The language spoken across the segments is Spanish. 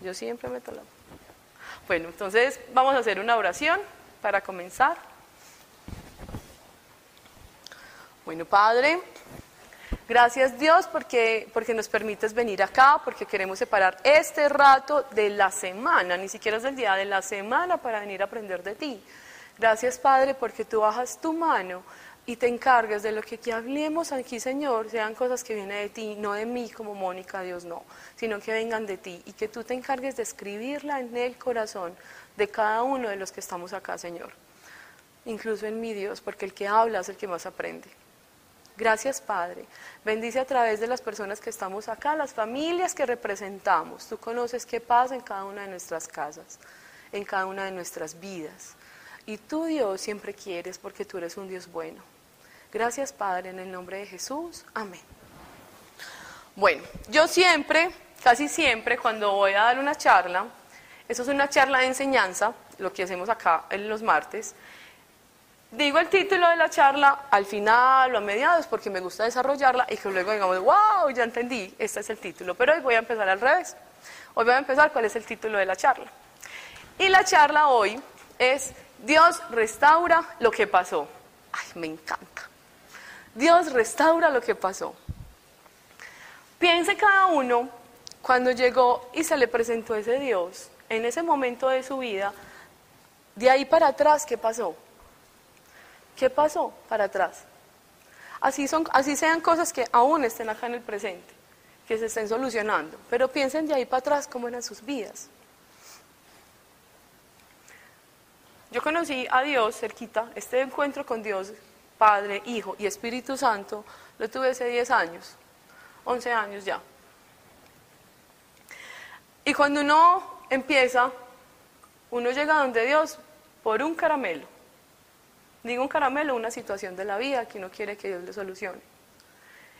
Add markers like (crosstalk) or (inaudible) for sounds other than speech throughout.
Yo siempre meto la Bueno, entonces vamos a hacer una oración para comenzar. Bueno, Padre, gracias Dios porque, porque nos permites venir acá, porque queremos separar este rato de la semana, ni siquiera es del día de la semana para venir a aprender de ti. Gracias Padre porque tú bajas tu mano y te encargas de lo que aquí hablemos aquí, Señor, sean cosas que vienen de ti, no de mí como Mónica, Dios no, sino que vengan de ti y que tú te encargues de escribirla en el corazón de cada uno de los que estamos acá, Señor. Incluso en mi Dios, porque el que habla es el que más aprende. Gracias, Padre. Bendice a través de las personas que estamos acá, las familias que representamos. Tú conoces qué pasa en cada una de nuestras casas, en cada una de nuestras vidas. Y tú, Dios, siempre quieres porque tú eres un Dios bueno. Gracias, Padre, en el nombre de Jesús. Amén. Bueno, yo siempre, casi siempre, cuando voy a dar una charla, eso es una charla de enseñanza, lo que hacemos acá en los martes, digo el título de la charla al final o a mediados porque me gusta desarrollarla y que luego digamos, wow, ya entendí, este es el título. Pero hoy voy a empezar al revés. Hoy voy a empezar cuál es el título de la charla. Y la charla hoy es Dios restaura lo que pasó. Ay, me encanta. Dios restaura lo que pasó. Piense cada uno cuando llegó y se le presentó ese Dios, en ese momento de su vida, de ahí para atrás, ¿qué pasó? ¿Qué pasó para atrás? Así, son, así sean cosas que aún estén acá en el presente, que se estén solucionando, pero piensen de ahí para atrás cómo eran sus vidas. Yo conocí a Dios cerquita, este encuentro con Dios Padre, Hijo y Espíritu Santo, lo tuve hace 10 años, 11 años ya. Y cuando uno empieza, uno llega donde Dios por un caramelo. Digo un caramelo, una situación de la vida que uno quiere que Dios le solucione.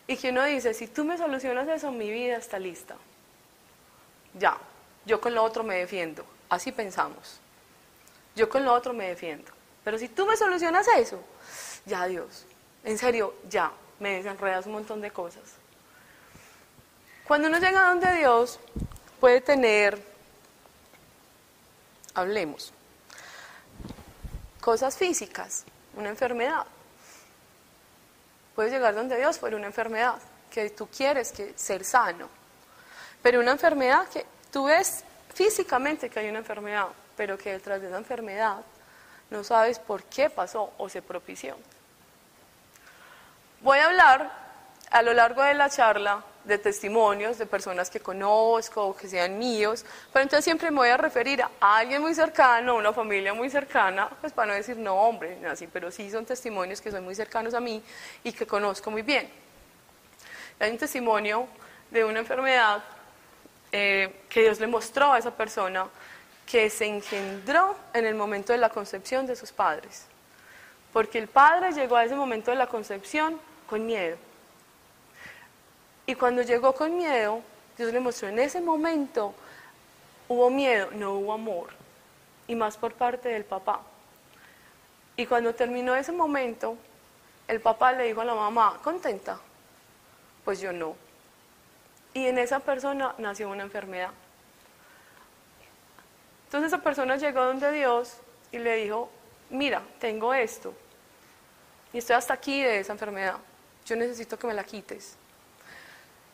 Y que uno dice, si tú me solucionas eso, mi vida está lista. Ya, yo con lo otro me defiendo. Así pensamos. Yo con lo otro me defiendo. Pero si tú me solucionas eso, ya Dios, en serio, ya, me desenredas un montón de cosas. Cuando uno llega a donde Dios, puede tener, hablemos, cosas físicas, una enfermedad. Puedes llegar donde Dios por una enfermedad, que tú quieres que ser sano, pero una enfermedad que tú ves físicamente que hay una enfermedad, pero que detrás de esa enfermedad no sabes por qué pasó o se propició. Voy a hablar a lo largo de la charla de testimonios de personas que conozco o que sean míos, pero entonces siempre me voy a referir a alguien muy cercano, a una familia muy cercana, pues para no decir no hombre, así, pero sí son testimonios que son muy cercanos a mí y que conozco muy bien. Hay un testimonio de una enfermedad eh, que Dios le mostró a esa persona que se engendró en el momento de la concepción de sus padres. Porque el padre llegó a ese momento de la concepción con miedo. Y cuando llegó con miedo, Dios le mostró en ese momento, hubo miedo, no hubo amor. Y más por parte del papá. Y cuando terminó ese momento, el papá le dijo a la mamá, ¿contenta? Pues yo no. Y en esa persona nació una enfermedad. Entonces esa persona llegó donde Dios y le dijo, mira, tengo esto. Y estoy hasta aquí de esa enfermedad yo necesito que me la quites,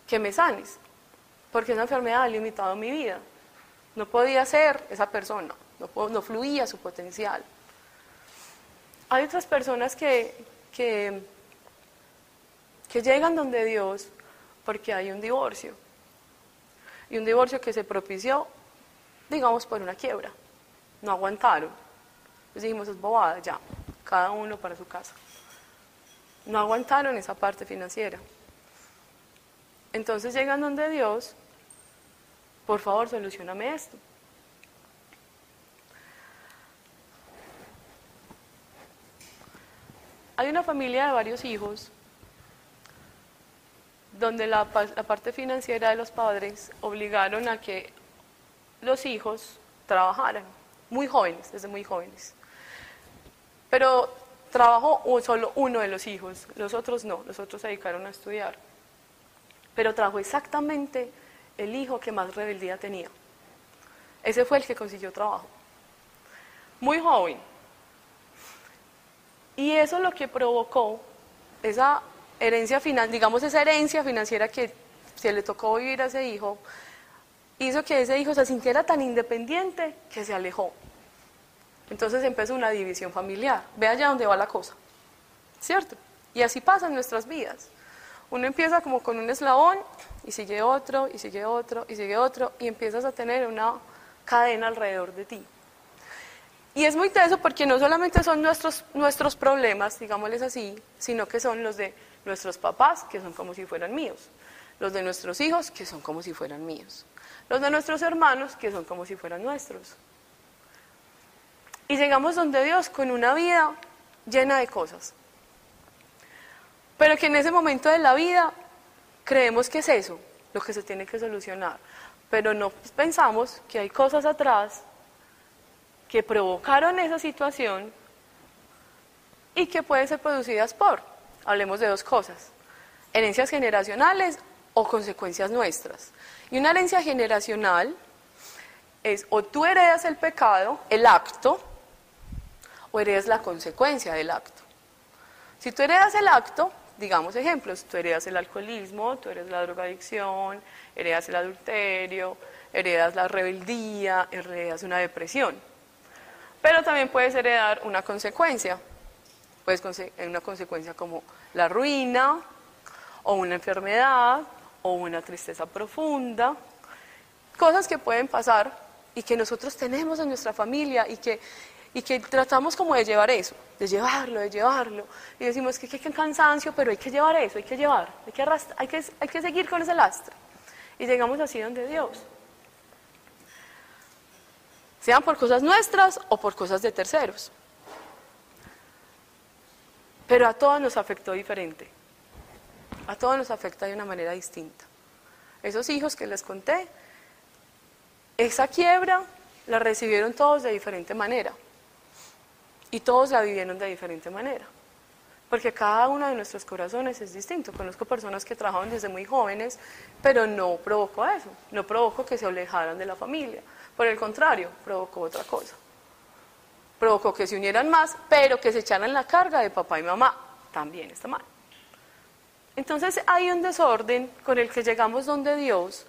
que me sanes, porque esa enfermedad ha limitado mi vida. No podía ser esa persona, no, no fluía su potencial. Hay otras personas que, que, que llegan donde Dios porque hay un divorcio. Y un divorcio que se propició, digamos, por una quiebra. No aguantaron. Entonces dijimos, es bobada, ya, cada uno para su casa no aguantaron esa parte financiera. Entonces llegan donde Dios, por favor, solucioname esto. Hay una familia de varios hijos donde la, la, parte financiera de los padres obligaron a que los hijos trabajaran, muy jóvenes, desde muy jóvenes. Pero trabajó solo uno de los hijos, los otros no, los otros se dedicaron a estudiar. Pero trajo exactamente el hijo que más rebeldía tenía. Ese fue el que consiguió trabajo. Muy joven. Y eso lo que provocó, esa herencia final, digamos esa herencia financiera que se le tocó vivir a ese hijo, hizo que ese hijo se sintiera tan independiente que se alejó. Entonces empezó una división familiar. Ve allá dónde va la cosa. ¿Cierto? Y así pasa en nuestras vidas. Uno empieza como con un eslabón y sigue otro, y sigue otro, y sigue otro, y empiezas a tener una cadena alrededor de ti. Y es muy teso porque no solamente son nuestros, nuestros problemas, digámosles así, sino que son los de nuestros papás, que son como si fueran míos, los de nuestros hijos, que son como si fueran míos, los de nuestros hermanos, que son como si fueran nuestros. Y llegamos donde Dios con una vida llena de cosas. Pero que en ese momento de la vida creemos que es eso lo que se tiene que solucionar. Pero no pensamos que hay cosas atrás que provocaron esa situación y que pueden ser producidas por, hablemos de dos cosas, herencias generacionales o consecuencias nuestras. Y una herencia generacional es o tú heredas el pecado, el acto, o heredas la consecuencia del acto. Si tú heredas el acto, digamos ejemplos, tú heredas el alcoholismo, tú heredas la drogadicción, heredas el adulterio, heredas la rebeldía, heredas una depresión. Pero también puedes heredar una consecuencia, puedes una consecuencia como la ruina, o una enfermedad, o una tristeza profunda, cosas que pueden pasar y que nosotros tenemos en nuestra familia y que y que tratamos como de llevar eso, de llevarlo, de llevarlo, y decimos que qué cansancio, pero hay que llevar eso, hay que llevar, hay que, hay, que, hay que seguir con ese lastre. Y llegamos así donde Dios. Sean por cosas nuestras o por cosas de terceros. Pero a todos nos afectó diferente. A todos nos afecta de una manera distinta. Esos hijos que les conté, esa quiebra la recibieron todos de diferente manera. Y todos la vivieron de diferente manera. Porque cada uno de nuestros corazones es distinto. Conozco personas que trabajaban desde muy jóvenes, pero no provocó eso. No provocó que se alejaran de la familia. Por el contrario, provocó otra cosa. Provocó que se unieran más, pero que se echaran la carga de papá y mamá. También está mal. Entonces hay un desorden con el que llegamos donde Dios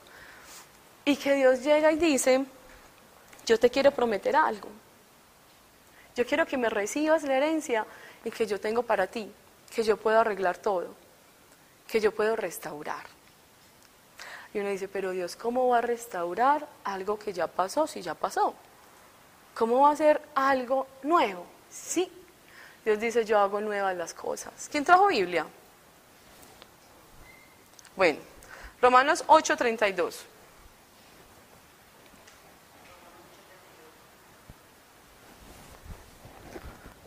y que Dios llega y dice, yo te quiero prometer algo. Yo quiero que me recibas la herencia y que yo tengo para ti, que yo puedo arreglar todo, que yo puedo restaurar. Y uno dice, pero Dios, ¿cómo va a restaurar algo que ya pasó si ya pasó? ¿Cómo va a hacer algo nuevo? Sí. Dios dice, yo hago nuevas las cosas. ¿Quién trajo Biblia? Bueno, Romanos 8:32.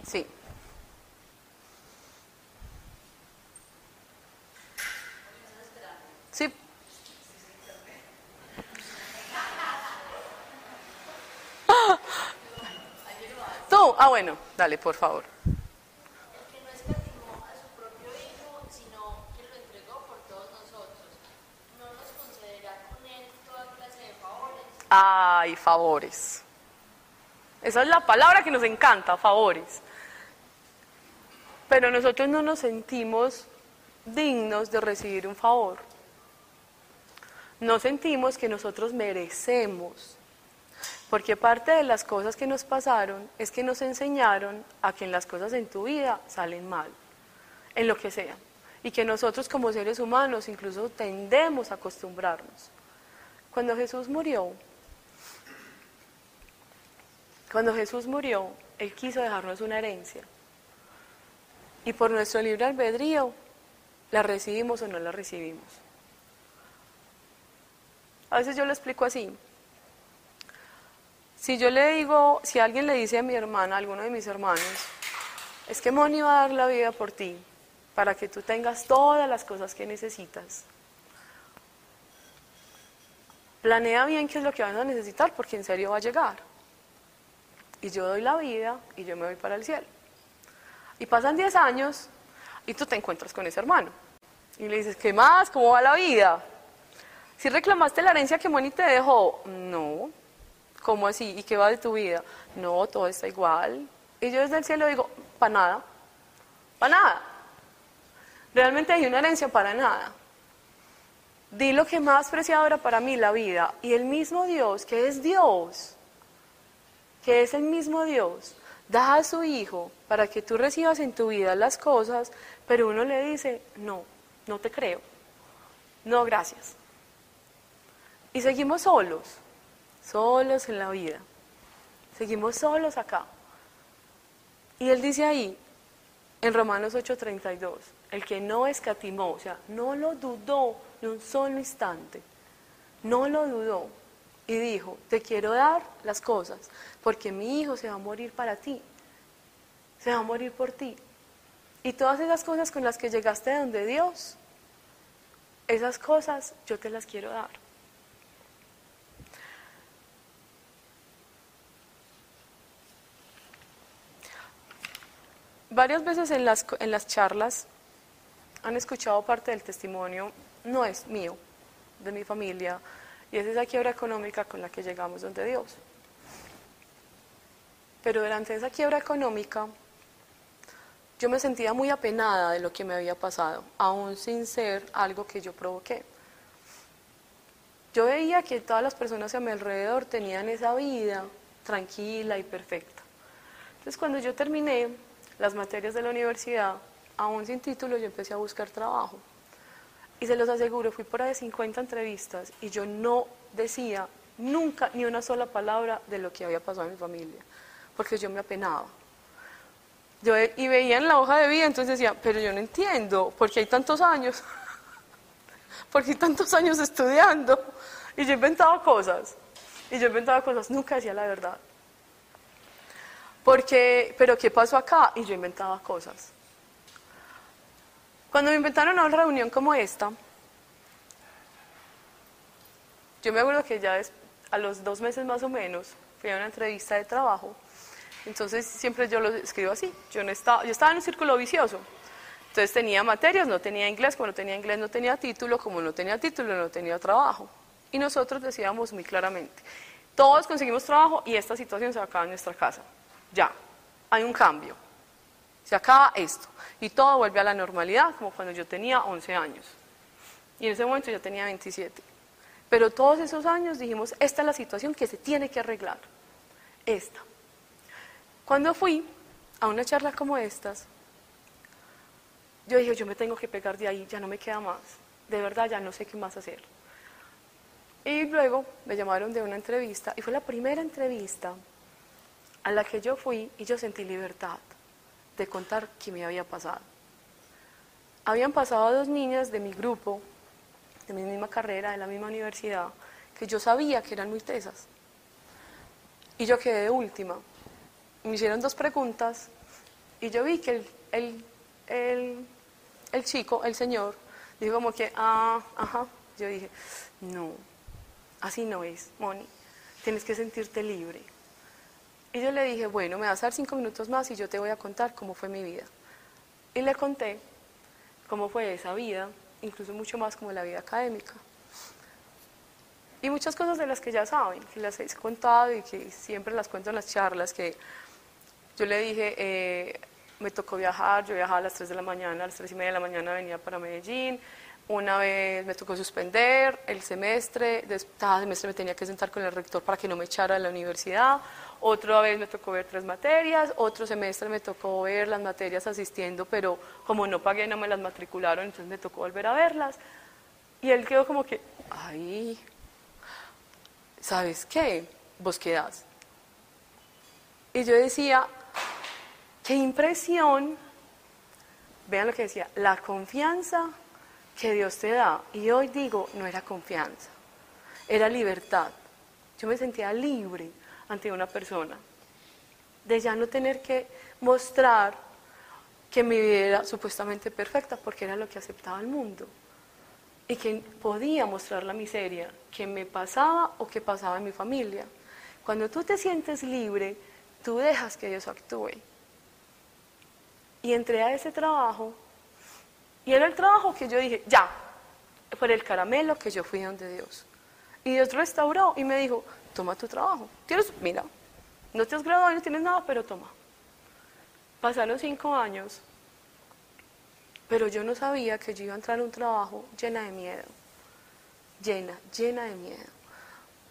Sí. Sí. (laughs) Tú, ah bueno, dale, por favor. El que no escatimó a su propio Hijo, sino que lo entregó por todos nosotros, ¿no nos concederá con él toda clase de favores? Ay, favores. Esa es la palabra que nos encanta, favores pero nosotros no nos sentimos dignos de recibir un favor. No sentimos que nosotros merecemos, porque parte de las cosas que nos pasaron es que nos enseñaron a que en las cosas en tu vida salen mal, en lo que sea, y que nosotros como seres humanos incluso tendemos a acostumbrarnos. Cuando Jesús murió, cuando Jesús murió, Él quiso dejarnos una herencia. Y por nuestro libre albedrío, la recibimos o no la recibimos. A veces yo lo explico así. Si yo le digo, si alguien le dice a mi hermana, a alguno de mis hermanos, es que Moni va a dar la vida por ti, para que tú tengas todas las cosas que necesitas. Planea bien qué es lo que vas a necesitar, porque en serio va a llegar. Y yo doy la vida y yo me voy para el cielo. Y pasan 10 años y tú te encuentras con ese hermano. Y le dices, ¿qué más? ¿Cómo va la vida? Si reclamaste la herencia que Moni te dejó, no. ¿cómo así? ¿Y qué va de tu vida? No, todo está igual. Y yo desde el cielo digo, para nada, para nada. Realmente hay una herencia para nada. Di lo que más preciado era para mí, la vida. Y el mismo Dios, que es Dios, que es el mismo Dios, da a su Hijo para que tú recibas en tu vida las cosas, pero uno le dice, no, no te creo. No, gracias. Y seguimos solos, solos en la vida. Seguimos solos acá. Y él dice ahí, en Romanos 8:32, el que no escatimó, o sea, no lo dudó ni un solo instante, no lo dudó y dijo, te quiero dar las cosas, porque mi hijo se va a morir para ti, se va a morir por ti. Y todas esas cosas con las que llegaste de donde Dios, esas cosas yo te las quiero dar. Varias veces en las, en las charlas han escuchado parte del testimonio, no es mío, de mi familia, y es esa quiebra económica con la que llegamos donde Dios. Pero durante esa quiebra económica, yo me sentía muy apenada de lo que me había pasado, aún sin ser algo que yo provoqué. Yo veía que todas las personas a mi alrededor tenían esa vida tranquila y perfecta. Entonces cuando yo terminé las materias de la universidad, aún sin título, yo empecé a buscar trabajo. Y se los aseguro, fui por ahí de 50 entrevistas y yo no decía nunca ni una sola palabra de lo que había pasado en mi familia, porque yo me apenaba. Yo, y veía en la hoja de vida, entonces decía, pero yo no entiendo, porque hay tantos años, (laughs) porque hay tantos años estudiando, y yo inventaba cosas, y yo inventaba cosas, nunca decía la verdad. Porque, pero ¿qué pasó acá? Y yo inventaba cosas. Cuando me inventaron una reunión como esta, yo me acuerdo que ya a los dos meses más o menos fui a una entrevista de trabajo entonces siempre yo lo escribo así. Yo, no estaba, yo estaba en un círculo vicioso. Entonces tenía materias, no tenía inglés, como no tenía inglés no tenía título, como no tenía título no tenía trabajo. Y nosotros decíamos muy claramente, todos conseguimos trabajo y esta situación se acaba en nuestra casa. Ya, hay un cambio. Se acaba esto. Y todo vuelve a la normalidad, como cuando yo tenía 11 años. Y en ese momento yo tenía 27. Pero todos esos años dijimos, esta es la situación que se tiene que arreglar. Esta. Cuando fui a una charla como estas, yo dije, yo me tengo que pegar de ahí, ya no me queda más. De verdad, ya no sé qué más hacer. Y luego me llamaron de una entrevista y fue la primera entrevista a la que yo fui y yo sentí libertad de contar qué me había pasado. Habían pasado dos niñas de mi grupo, de mi misma carrera, de la misma universidad, que yo sabía que eran muy tesas. Y yo quedé de última me hicieron dos preguntas y yo vi que el, el, el, chico, el señor, dijo como que, ah, ajá. Yo dije, no, así no es, Moni, tienes que sentirte libre. Y yo le dije, bueno, me vas a dar cinco minutos más y yo te voy a contar cómo fue mi vida. Y le conté cómo fue esa vida, incluso mucho más como la vida académica. Y muchas cosas de las que ya saben, que las he contado y que siempre las cuento en las charlas, que yo le dije, eh, me tocó viajar, yo viajaba a las 3 de la mañana, a las 3 y media de la mañana venía para Medellín, una vez me tocó suspender el semestre, cada semestre me tenía que sentar con el rector para que no me echara de la universidad, otra vez me tocó ver tres materias, otro semestre me tocó ver las materias asistiendo, pero como no pagué no me las matricularon, entonces me tocó volver a verlas. Y él quedó como que, ay, ¿sabes qué? Vos quedás. Y yo decía, Qué impresión, vean lo que decía, la confianza que Dios te da. Y hoy digo, no era confianza, era libertad. Yo me sentía libre ante una persona, de ya no tener que mostrar que mi vida era supuestamente perfecta porque era lo que aceptaba el mundo y que podía mostrar la miseria que me pasaba o que pasaba en mi familia. Cuando tú te sientes libre, tú dejas que Dios actúe. Y entré a ese trabajo y era el trabajo que yo dije, ya, por el caramelo que yo fui donde Dios. Y Dios restauró y me dijo, toma tu trabajo. Tienes, mira, no te has graduado, no tienes nada, pero toma. Pasaron cinco años, pero yo no sabía que yo iba a entrar en un trabajo llena de miedo, llena, llena de miedo,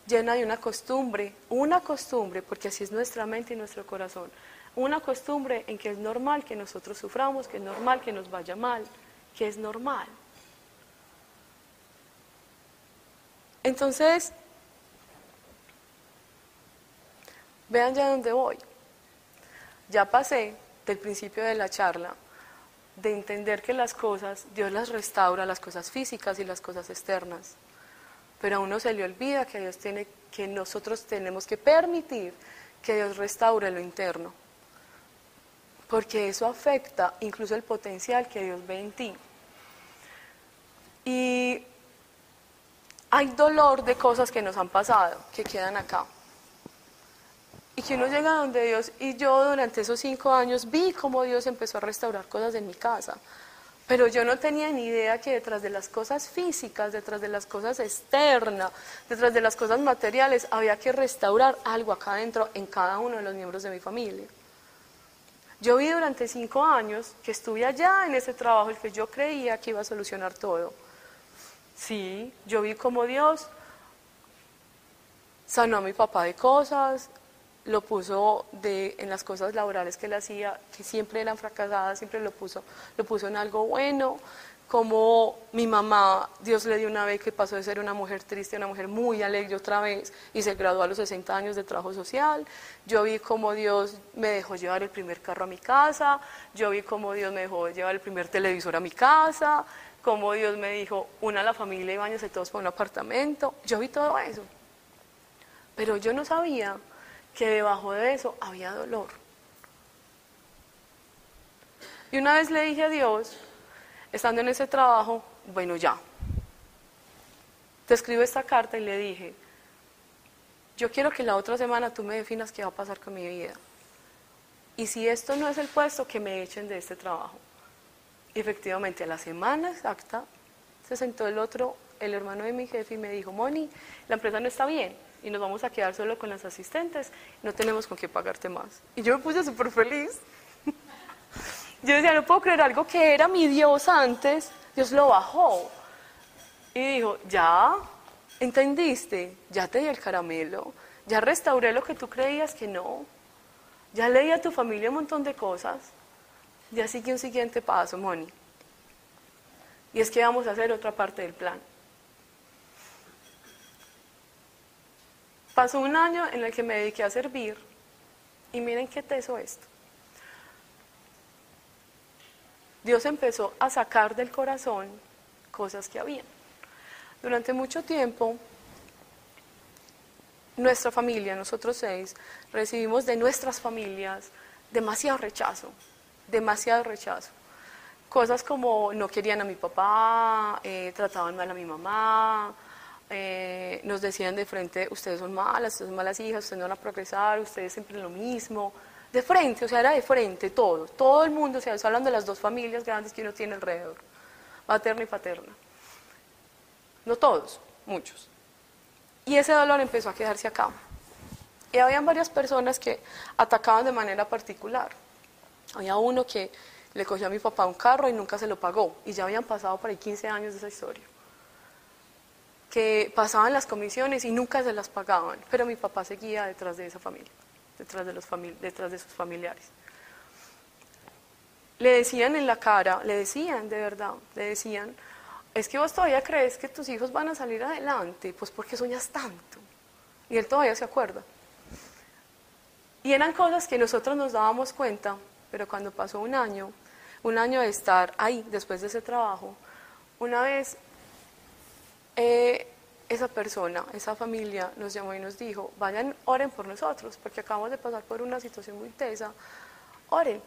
llena de una costumbre, una costumbre, porque así es nuestra mente y nuestro corazón, una costumbre en que es normal que nosotros suframos, que es normal que nos vaya mal, que es normal. Entonces, vean ya dónde voy. Ya pasé del principio de la charla de entender que las cosas, Dios las restaura, las cosas físicas y las cosas externas. Pero a uno se le olvida que Dios tiene, que nosotros tenemos que permitir que Dios restaure lo interno. Porque eso afecta incluso el potencial que Dios ve en ti. Y hay dolor de cosas que nos han pasado, que quedan acá. Y que uno llega donde Dios, y yo durante esos cinco años vi cómo Dios empezó a restaurar cosas en mi casa. Pero yo no tenía ni idea que detrás de las cosas físicas, detrás de las cosas externas, detrás de las cosas materiales, había que restaurar algo acá adentro en cada uno de los miembros de mi familia. Yo vi durante cinco años que estuve allá en ese trabajo, el que yo creía que iba a solucionar todo. Sí, yo vi cómo Dios sanó a mi papá de cosas, lo puso de, en las cosas laborales que él hacía, que siempre eran fracasadas, siempre lo puso, lo puso en algo bueno, como mi mamá, Dios le dio una vez que pasó de ser una mujer triste a una mujer muy alegre otra vez y se graduó a los 60 años de trabajo social. Yo vi cómo Dios me dejó llevar el primer carro a mi casa, yo vi cómo Dios me dejó llevar el primer televisor a mi casa, cómo Dios me dijo, una a la familia y baños todos para un apartamento. Yo vi todo eso. Pero yo no sabía que debajo de eso había dolor. Y una vez le dije a Dios, estando en ese trabajo, bueno ya, te escribo esta carta y le dije, yo quiero que la otra semana tú me definas qué va a pasar con mi vida. Y si esto no es el puesto, que me echen de este trabajo. Y efectivamente, a la semana exacta, se sentó el otro, el hermano de mi jefe, y me dijo, Moni, la empresa no está bien y nos vamos a quedar solo con las asistentes, no tenemos con qué pagarte más. Y yo me puse súper feliz. (laughs) Yo decía, no puedo creer algo que era mi Dios antes, Dios lo bajó. Y dijo, ya, entendiste, ya te di el caramelo, ya restauré lo que tú creías que no, ya leí a tu familia un montón de cosas, ya sigue un siguiente paso, Moni. Y es que vamos a hacer otra parte del plan. Pasó un año en el que me dediqué a servir y miren qué teso esto. Dios empezó a sacar del corazón cosas que había. Durante mucho tiempo, nuestra familia, nosotros seis, recibimos de nuestras familias demasiado rechazo, demasiado rechazo. Cosas como no querían a mi papá, eh, trataban mal a mi mamá, eh, nos decían de frente, ustedes son malas, ustedes son malas hijas, ustedes no van a progresar, ustedes siempre lo mismo. De frente, o sea, era de frente todo. Todo el mundo, o sea, hablando de las dos familias grandes que uno tiene alrededor, materna y paterna. No todos, muchos. Y ese dolor empezó a quedarse acá. Y habían varias personas que atacaban de manera particular. Había uno que le cogió a mi papá un carro y nunca se lo pagó. Y ya habían pasado por ahí 15 años de esa historia que pasaban las comisiones y nunca se las pagaban, pero mi papá seguía detrás de esa familia, detrás de, los detrás de sus familiares. Le decían en la cara, le decían de verdad, le decían, es que vos todavía crees que tus hijos van a salir adelante, pues porque soñas tanto. Y él todavía se acuerda. Y eran cosas que nosotros nos dábamos cuenta, pero cuando pasó un año, un año de estar ahí después de ese trabajo, una vez eh, esa persona, esa familia nos llamó y nos dijo, vayan, oren por nosotros, porque acabamos de pasar por una situación muy tesa, oren.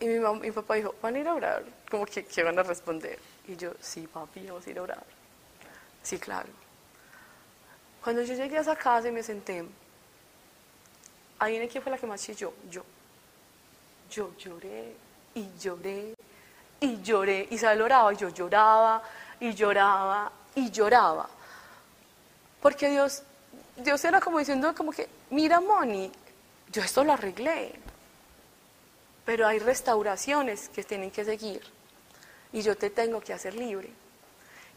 Y mi, mi papá dijo, ¿van a ir a orar? Como que, ¿qué van a responder? Y yo, sí, papi, vamos a ir a orar. Sí, claro. Cuando yo llegué a esa casa y me senté, ahí en quién fue la que más chilló, yo. Yo lloré y lloré y lloré. Y se oraba, yo lloraba y lloraba y lloraba. Porque Dios, Dios era como diciendo como que, mira Moni, yo esto lo arreglé, pero hay restauraciones que tienen que seguir y yo te tengo que hacer libre.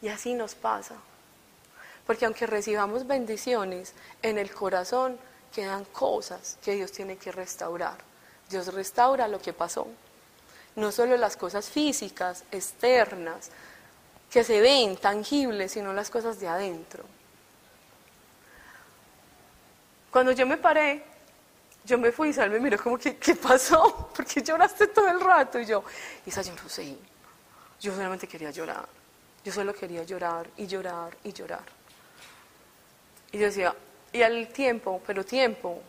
Y así nos pasa. Porque aunque recibamos bendiciones, en el corazón quedan cosas que Dios tiene que restaurar. Dios restaura lo que pasó. No solo las cosas físicas, externas, que se ven tangibles, sino las cosas de adentro. Cuando yo me paré, yo me fui y Sal me miró como que, ¿qué pasó? (laughs) Porque lloraste todo el rato. Y yo, Isa, yo no sé. Yo solamente quería llorar. Yo solo quería llorar y llorar y llorar. Y yo decía, y al tiempo, pero tiempo,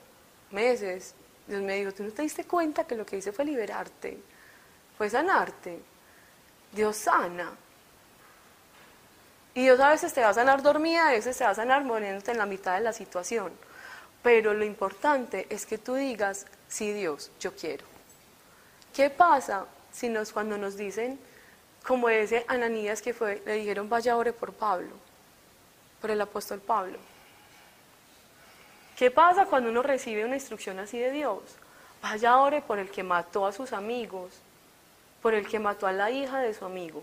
meses, Dios me dijo, ¿tú no te diste cuenta que lo que hice fue liberarte? Fue sanarte. Dios sana. Y Dios a veces te va a sanar dormida, a veces te va a sanar muriéndote en la mitad de la situación. Pero lo importante es que tú digas, sí Dios, yo quiero. ¿Qué pasa si nos, cuando nos dicen, como ese Ananías que fue, le dijeron, vaya ore por Pablo, por el apóstol Pablo? ¿Qué pasa cuando uno recibe una instrucción así de Dios? Vaya ore por el que mató a sus amigos, por el que mató a la hija de su amigo.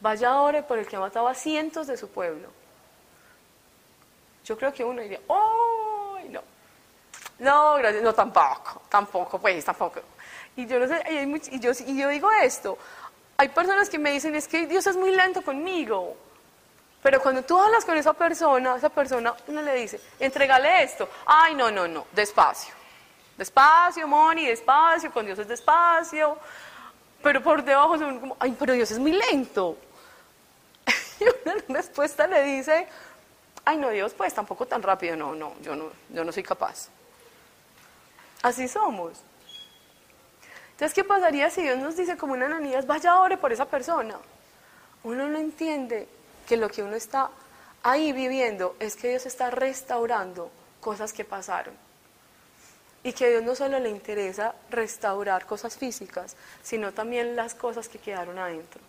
Vaya ore por el que mataba a cientos de su pueblo. Yo creo que uno diría, ¡oh! No. No, gracias, no, tampoco, tampoco, pues, tampoco. Y yo no sé, y, yo, y yo digo esto, hay personas que me dicen, es que Dios es muy lento conmigo. Pero cuando tú hablas con esa persona, esa persona, uno le dice, entregale esto. Ay, no, no, no, despacio. Despacio, Moni, despacio, con Dios es despacio. Pero por debajo son como, ay, pero Dios es muy lento. (laughs) Y una respuesta le dice, ay, no, Dios, pues tampoco tan rápido. No, no, yo no, yo no soy capaz. Así somos. Entonces, ¿qué pasaría si Dios nos dice como una ananías, vaya ore por esa persona? Uno no entiende que lo que uno está ahí viviendo es que Dios está restaurando cosas que pasaron. Y que a Dios no solo le interesa restaurar cosas físicas, sino también las cosas que quedaron adentro.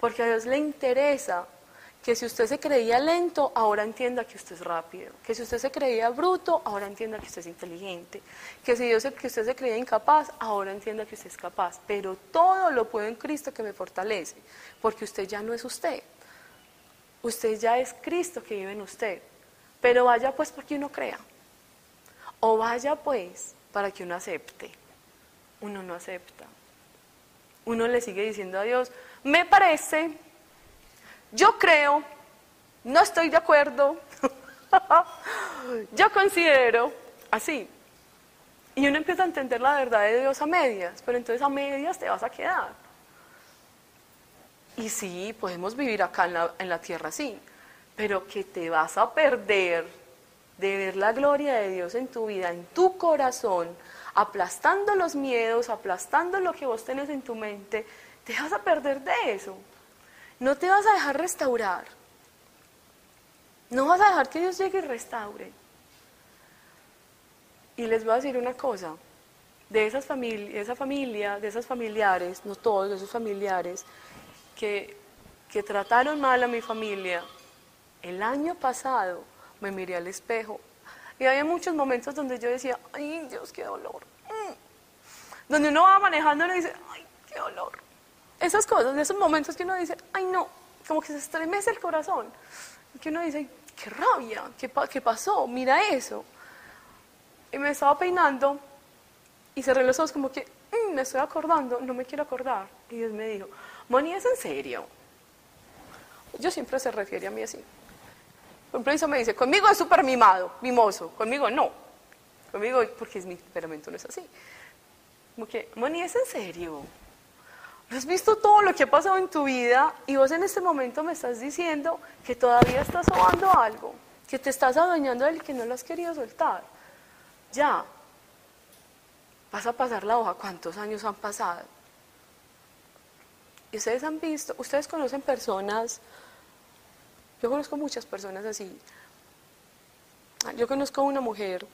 Porque a Dios le interesa que si usted se creía lento, ahora entienda que usted es rápido. Que si usted se creía bruto, ahora entienda que usted es inteligente. Que si que usted se creía incapaz, ahora entienda que usted es capaz. Pero todo lo puedo en Cristo que me fortalece, porque usted ya no es usted. Usted ya es Cristo que vive en usted. Pero vaya pues porque uno crea. O vaya pues para que uno acepte. Uno no acepta. Uno le sigue diciendo a Dios, me parece, yo creo, no estoy de acuerdo, (laughs) yo considero, así. Y uno empieza a entender la verdad de Dios a medias, pero entonces a medias te vas a quedar. Y sí, podemos vivir acá en la, en la tierra, sí, pero que te vas a perder de ver la gloria de Dios en tu vida, en tu corazón, aplastando los miedos, aplastando lo que vos tenés en tu mente, te vas a perder de eso. No te vas a dejar restaurar. No vas a dejar que Dios llegue y restaure. Y les voy a decir una cosa, de esas familias, esa familia, de esas familiares, no todos, de esos familiares que, que trataron mal a mi familia, el año pasado me miré al espejo y había muchos momentos donde yo decía, ay Dios, qué dolor. Mm. Donde uno va manejando y dice, ay, qué dolor. Esas cosas, esos momentos que uno dice, ay no, como que se estremece el corazón. Que uno dice, qué rabia, qué, qué pasó, mira eso. Y me estaba peinando y cerré los ojos como que, mm, me estoy acordando, no me quiero acordar. Y Dios me dijo, Moni, ¿es en serio? Yo siempre se refiere a mí así. Por ejemplo, me dice, conmigo es súper mimado, mimoso, conmigo no. Conmigo, porque es mi temperamento, no es así. Como que, Moni, ¿es en serio? ¿Has visto todo lo que ha pasado en tu vida y vos en este momento me estás diciendo que todavía estás sobando algo, que te estás adueñando del que no lo has querido soltar? Ya, vas a pasar la hoja, ¿cuántos años han pasado? Y ustedes han visto, ustedes conocen personas, yo conozco muchas personas así. Yo conozco una mujer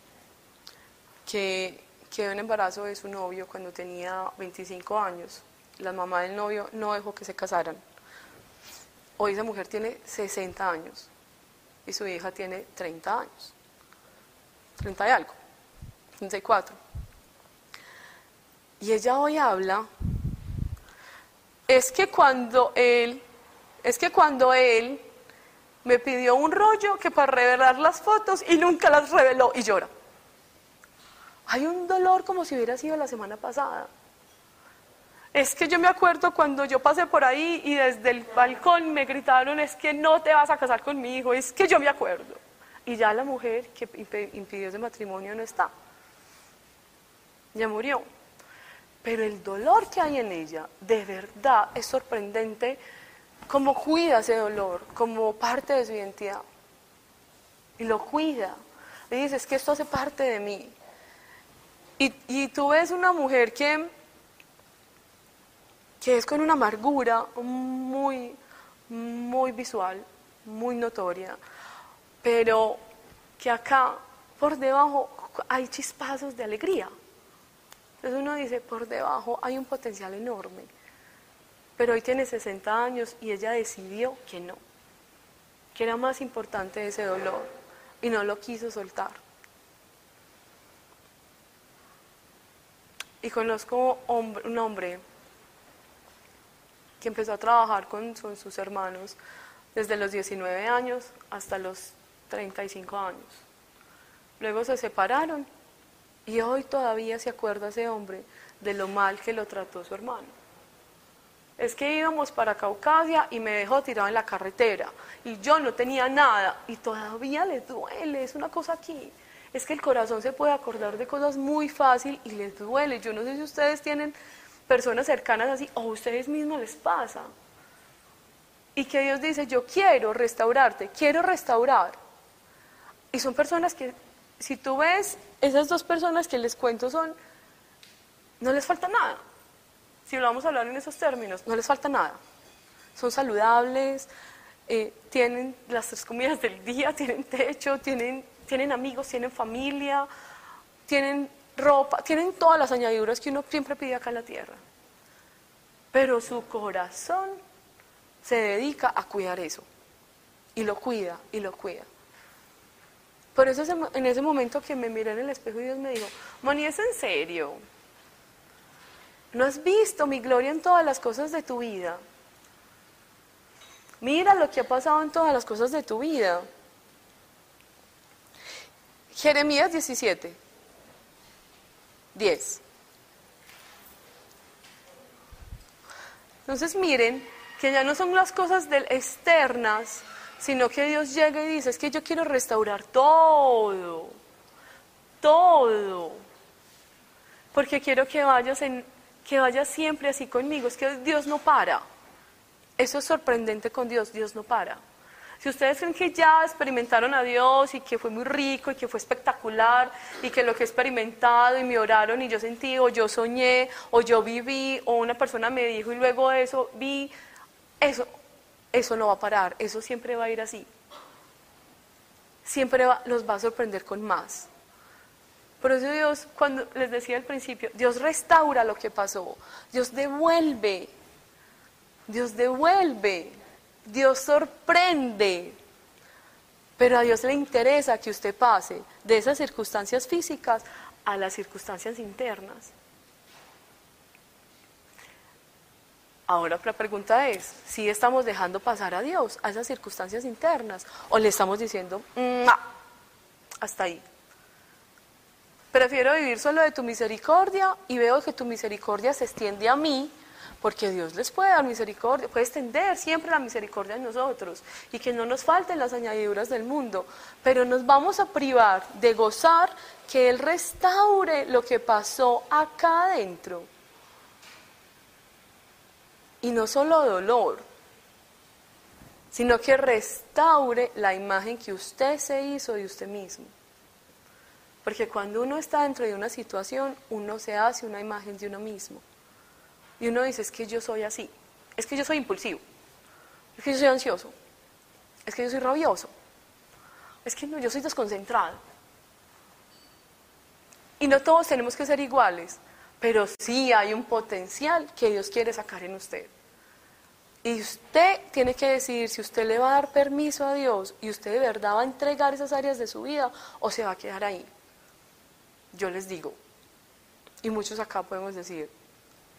que quedó en embarazo de su novio cuando tenía 25 años. La mamá del novio no dejó que se casaran. Hoy esa mujer tiene 60 años. y su hija tiene 30 años. 30 y algo, 34. Y ella hoy habla, es que cuando él, es que cuando él me pidió un rollo que para revelar las fotos y nunca las reveló y llora. Hay un dolor como si hubiera sido la semana pasada. Es que yo me acuerdo cuando yo pasé por ahí y desde el balcón me gritaron, es que no te vas a casar con mi hijo, es que yo me acuerdo. Y ya la mujer que impidió ese matrimonio no está. Ya murió. Pero el dolor que hay en ella, de verdad, es sorprendente cómo cuida ese dolor como parte de su identidad. Y lo cuida. Y dice, es que esto hace parte de mí. Y, y tú ves una mujer que que es con una amargura muy, muy visual, muy notoria, pero que acá por debajo hay chispazos de alegría. Entonces uno dice, por debajo hay un potencial enorme, pero hoy tiene 60 años y ella decidió que no, que era más importante ese dolor y no lo quiso soltar. Y conozco un hombre que empezó a trabajar con, sus hermanos desde los 19 años hasta los 35 años. Luego se separaron y hoy todavía se acuerda ese hombre de lo mal que lo trató su hermano. Es que íbamos para Caucasia y me dejó tirado en la carretera y yo no tenía nada y todavía le duele, es una cosa aquí. Es que el corazón se puede acordar de cosas muy fácil y les duele. Yo no sé si ustedes tienen personas cercanas así, o a ustedes mismos les pasa. Y que Dios dice, yo quiero restaurarte, quiero restaurar. Y son personas que, si tú ves, esas dos personas que les cuento son, no les falta nada. Si lo vamos a hablar en esos términos, no les falta nada. Son saludables, eh, tienen las tres comidas del día, (laughs) tienen techo, tienen, tienen amigos, tienen familia, tienen ropa, tienen todas las añadiduras que uno siempre pide acá en la tierra. Pero su corazón se dedica a cuidar eso. Y lo cuida, y lo cuida. Por eso en ese momento que me miré en el espejo y Dios me dijo, Moni, ¿es en serio? ¿No has visto mi gloria en todas las cosas de tu vida? Mira lo que ha pasado en todas las cosas de tu vida. Jeremías 17. 10. Entonces miren que ya no son las cosas del externas, sino que Dios llega y dice, es que yo quiero restaurar todo, todo, porque quiero que vayas, en, que vayas siempre así conmigo, es que Dios no para. Eso es sorprendente con Dios, Dios no para. Si ustedes creen que ya experimentaron a Dios y que fue muy rico y que fue espectacular y que lo que he experimentado y me oraron y yo sentí o yo soñé o yo viví o una persona me dijo y luego eso vi, eso, eso no va a parar, eso siempre va a ir así. Siempre los va a sorprender con más. Por eso Dios, cuando les decía al principio, Dios restaura lo que pasó, Dios devuelve, Dios devuelve. Dios sorprende, pero a Dios le interesa que usted pase de esas circunstancias físicas a las circunstancias internas. Ahora la pregunta es, si estamos dejando pasar a Dios a esas circunstancias internas o le estamos diciendo, hasta ahí. Prefiero vivir solo de tu misericordia y veo que tu misericordia se extiende a mí porque Dios les puede dar misericordia, puede extender siempre la misericordia en nosotros y que no nos falten las añadiduras del mundo, pero nos vamos a privar de gozar que Él restaure lo que pasó acá adentro. Y no solo dolor, sino que restaure la imagen que usted se hizo de usted mismo. Porque cuando uno está dentro de una situación, uno se hace una imagen de uno mismo. Y uno dice, es que yo soy así, es que yo soy impulsivo, es que yo soy ansioso, es que yo soy rabioso, es que no, yo soy desconcentrado. Y no todos tenemos que ser iguales, pero sí hay un potencial que Dios quiere sacar en usted. Y usted tiene que decidir si usted le va a dar permiso a Dios y usted de verdad va a entregar esas áreas de su vida o se va a quedar ahí. Yo les digo, y muchos acá podemos decir,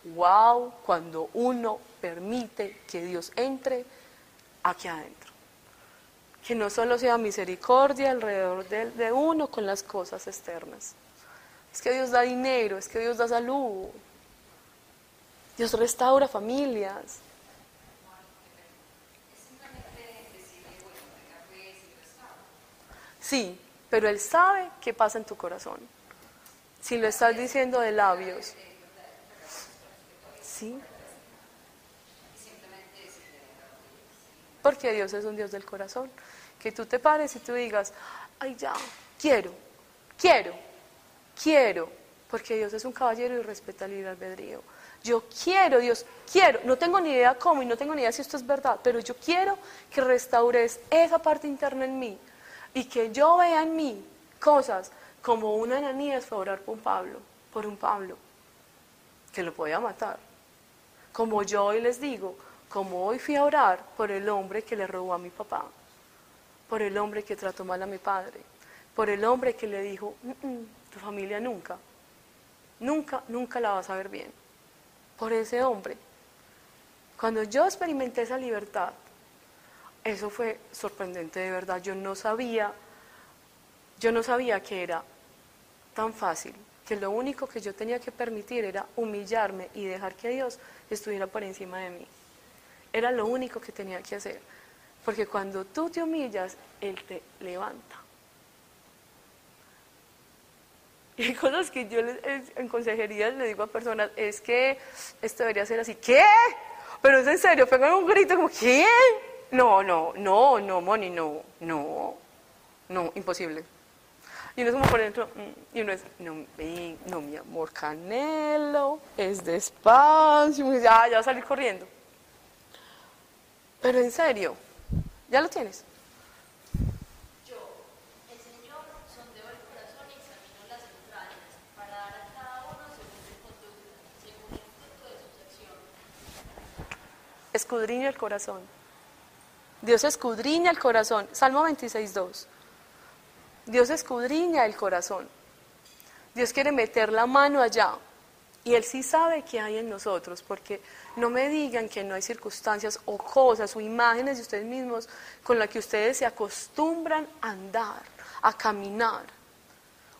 wow, cuando uno permite que Dios entre aquí adentro. Que no solo sea misericordia alrededor de, uno con las cosas externas. Es que Dios da dinero, es que Dios da salud. Dios restaura familias. Sí, pero Él sabe qué pasa en tu corazón. Si lo estás diciendo de labios. Sí. Porque Dios es un Dios del corazón. Que tú te pares y tú digas, ay ya, quiero, quiero, quiero. Porque Dios es un caballero y respeta el libre albedrío. Yo quiero, Dios, quiero. No tengo ni idea cómo y no tengo ni idea si esto es verdad, pero yo quiero que restaures esa parte interna en mí y que yo vea en mí cosas como una Ananías fue a orar por un Pablo, por un Pablo, que lo podía matar. Como yo hoy les digo, como hoy fui a orar por el hombre que le robó a mi papá, por el hombre que trató mal a mi padre, por el hombre que le dijo, "Mm, mm, tu familia nunca, nunca, nunca la vas a ver bien, por ese hombre. Cuando yo experimenté esa libertad, eso fue sorprendente de verdad. Yo no sabía, yo no sabía que era tan fácil, que lo único que yo tenía que permitir era humillarme y dejar que Dios estuviera por encima de mí. Era lo único que tenía que hacer. Porque cuando tú te humillas, Él te levanta. (laughs) Y hay cosas que yo en consejerías le digo a personas, es que esto debería ser así. ¿Qué? Pero es en serio, pegan un grito como, ¿qué? No, no, no, no, Moni, no, no, no, imposible. Y uno es como por dentro, mm, y uno es, no, no, mi amor, Canelo, es despacio, y dice, ah, ya va a salir corriendo. Pero en serio, ya lo tienes. Yo, el Señor, sondeo el corazón y examino las entrañas, para dar a cada uno según su conducta, según el fruto de sus acciones. escudriña el corazón. Dios escudriña el corazón. Salmo 26, 2. Dios escudriña el corazón. Dios quiere meter la mano allá. Y Él sí sabe qué hay en nosotros, porque no me digan que no hay circunstancias o cosas o imágenes de ustedes mismos con las que ustedes se acostumbran a andar, a caminar.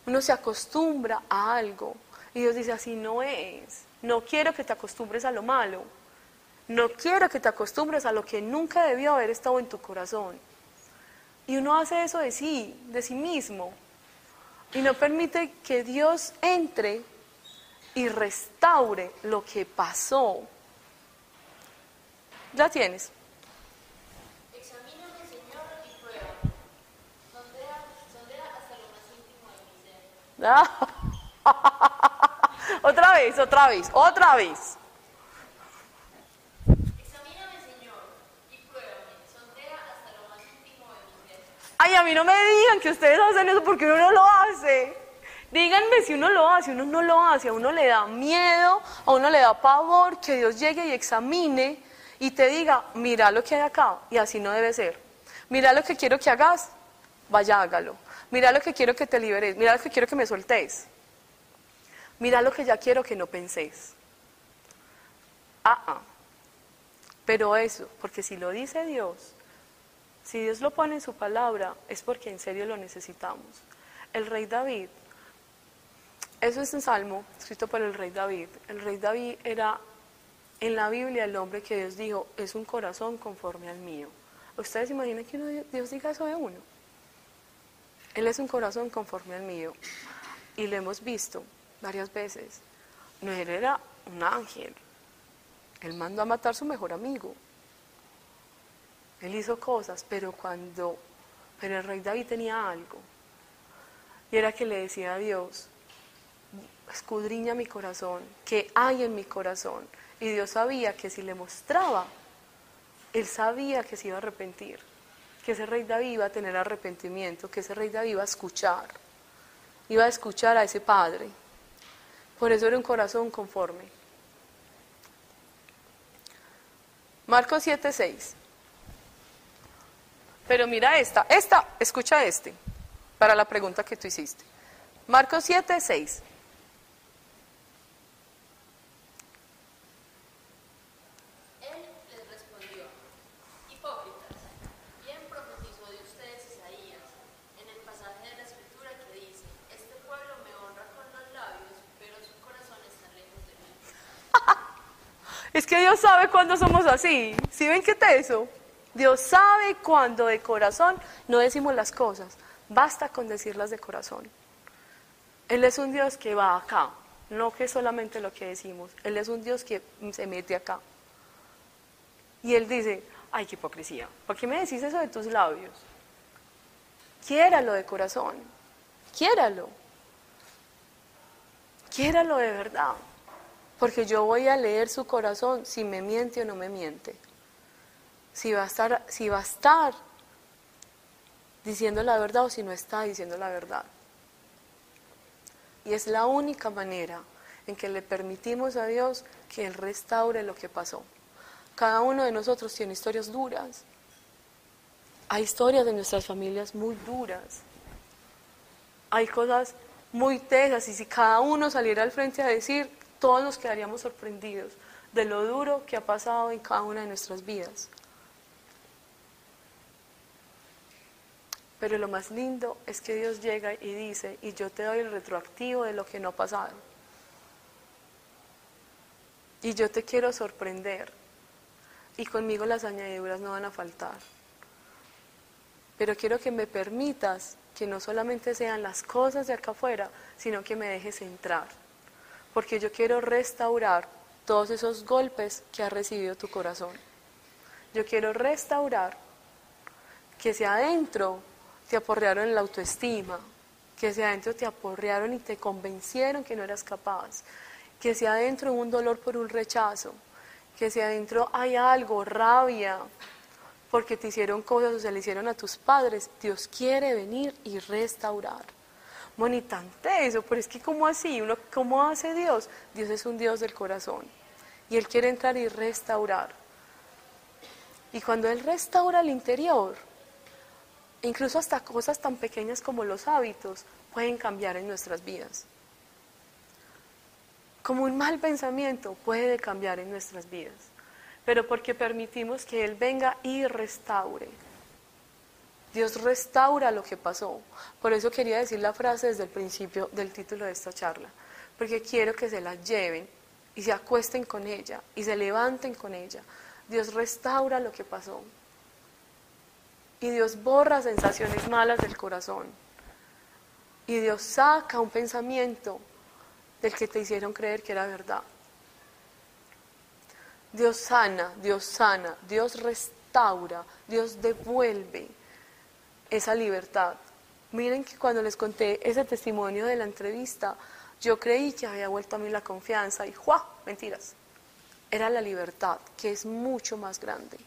Uno se acostumbra a algo y Dios dice, así no es. No quiero que te acostumbres a lo malo. No quiero que te acostumbres a lo que nunca debió haber estado en tu corazón. Y uno hace eso de sí, de sí mismo. Y no permite que Dios entre y restaure lo que pasó. Ya tienes. Examíname, Señor, y pruébame. Sondea, sondea hasta lo más íntimo de mi ser. (laughs) Otra vez, otra vez, otra vez. Examíname, Señor, y pruébame. Sondea hasta lo más íntimo de mi ser. Ay, a mí no me digan que ustedes hacen eso porque uno no lo hace. Díganme si uno lo hace, uno no lo hace, a uno le da miedo, a uno le da pavor que Dios llegue y examine y te diga, mira lo que hay acá y así no debe ser. Mira lo que quiero que hagas, vaya hágalo. Mira lo que quiero que te liberes, mira lo que quiero que me soltes. Mira lo que ya quiero que no penséis. Ah, ah. Pero eso, porque si lo dice Dios, si Dios lo pone en su palabra, es porque en serio lo necesitamos. El rey David, eso es un salmo escrito por el rey David. El rey David era en la Biblia el hombre que Dios dijo, es un corazón conforme al mío. ¿Ustedes imaginan que Dios diga eso de uno? Él es un corazón conforme al mío. Y lo hemos visto varias veces. No, era un ángel. Él mandó a matar a su mejor amigo. Él hizo cosas, pero cuando, pero el rey David tenía algo. Y era que le decía a Dios, escudriña mi corazón, que hay en mi corazón. Y Dios sabía que si le mostraba, él sabía que se iba a arrepentir, que ese rey David iba a tener arrepentimiento, que ese rey David iba a escuchar, iba a escuchar a ese padre. Por eso era un corazón conforme. Marcos 7, 6. Pero mira esta, esta, escucha este, para la pregunta que tú hiciste. Marcos 7, 6. Él les respondió, hipócritas, bien profetizó de ustedes Isaías en el pasaje de la escritura que dice, este pueblo me honra con los labios, pero su corazón está lejos de mí. (laughs) Es que Dios sabe cuándo somos así. ¿Sí ven qué teso? Dios sabe cuándo de corazón no decimos las cosas. Basta con decirlas de corazón. Él es un Dios que va acá, no que solamente lo que decimos. Él es un Dios que se mete acá. Y Él dice, ay, qué hipocresía. ¿Por qué me decís eso de tus labios? Quiéralo de corazón. Quiéralo. Quiéralo de verdad. Porque yo voy a leer su corazón si me miente o no me miente. Si va a estar, diciendo la verdad o si no está diciendo la verdad. Y es la única manera en que le permitimos a Dios que Él restaure lo que pasó. Cada uno de nosotros tiene historias duras. Hay historias de nuestras familias muy duras. Hay cosas muy tesas y si cada uno saliera al frente a decir, todos nos quedaríamos sorprendidos de lo duro que ha pasado en cada una de nuestras vidas. Pero lo más lindo es que Dios llega y dice, y yo te doy el retroactivo de lo que no ha pasado. Y yo te quiero sorprender. Y conmigo las añadiduras no van a faltar. Pero quiero que me permitas que no solamente sean las cosas de acá afuera, sino que me dejes entrar. Porque yo quiero restaurar todos esos golpes que ha recibido tu corazón. Yo quiero restaurar que si adentro te aporrearon en la autoestima, que si adentro te aporrearon y te convencieron que no eras capaz, que si adentro un dolor por un rechazo, que si adentro hay algo, rabia, porque te hicieron cosas o se le hicieron a tus padres, Dios quiere venir y restaurar. Monitante eso, pero es que ¿cómo así? Uno, ¿Cómo hace Dios? Dios es un Dios del corazón y Él quiere entrar y restaurar. Y cuando Él restaura el interior, incluso hasta cosas tan pequeñas como los hábitos pueden cambiar en nuestras vidas. Como un mal pensamiento puede cambiar en nuestras vidas, pero porque permitimos que Él venga y restaure. Dios restaura lo que pasó. Por eso quería decir la frase desde el principio del título de esta charla, porque quiero que se la lleven y se acuesten con ella y se levanten con ella. Dios restaura lo que pasó. Y Dios borra sensaciones malas del corazón. Y Dios saca un pensamiento del que te hicieron creer que era verdad. Dios sana, Dios sana, Dios restaura, Dios devuelve esa libertad. Miren que cuando les conté ese testimonio de la entrevista, yo creí que había vuelto a mí la confianza y ¡juá! Mentiras. Era la libertad, que es mucho más grande.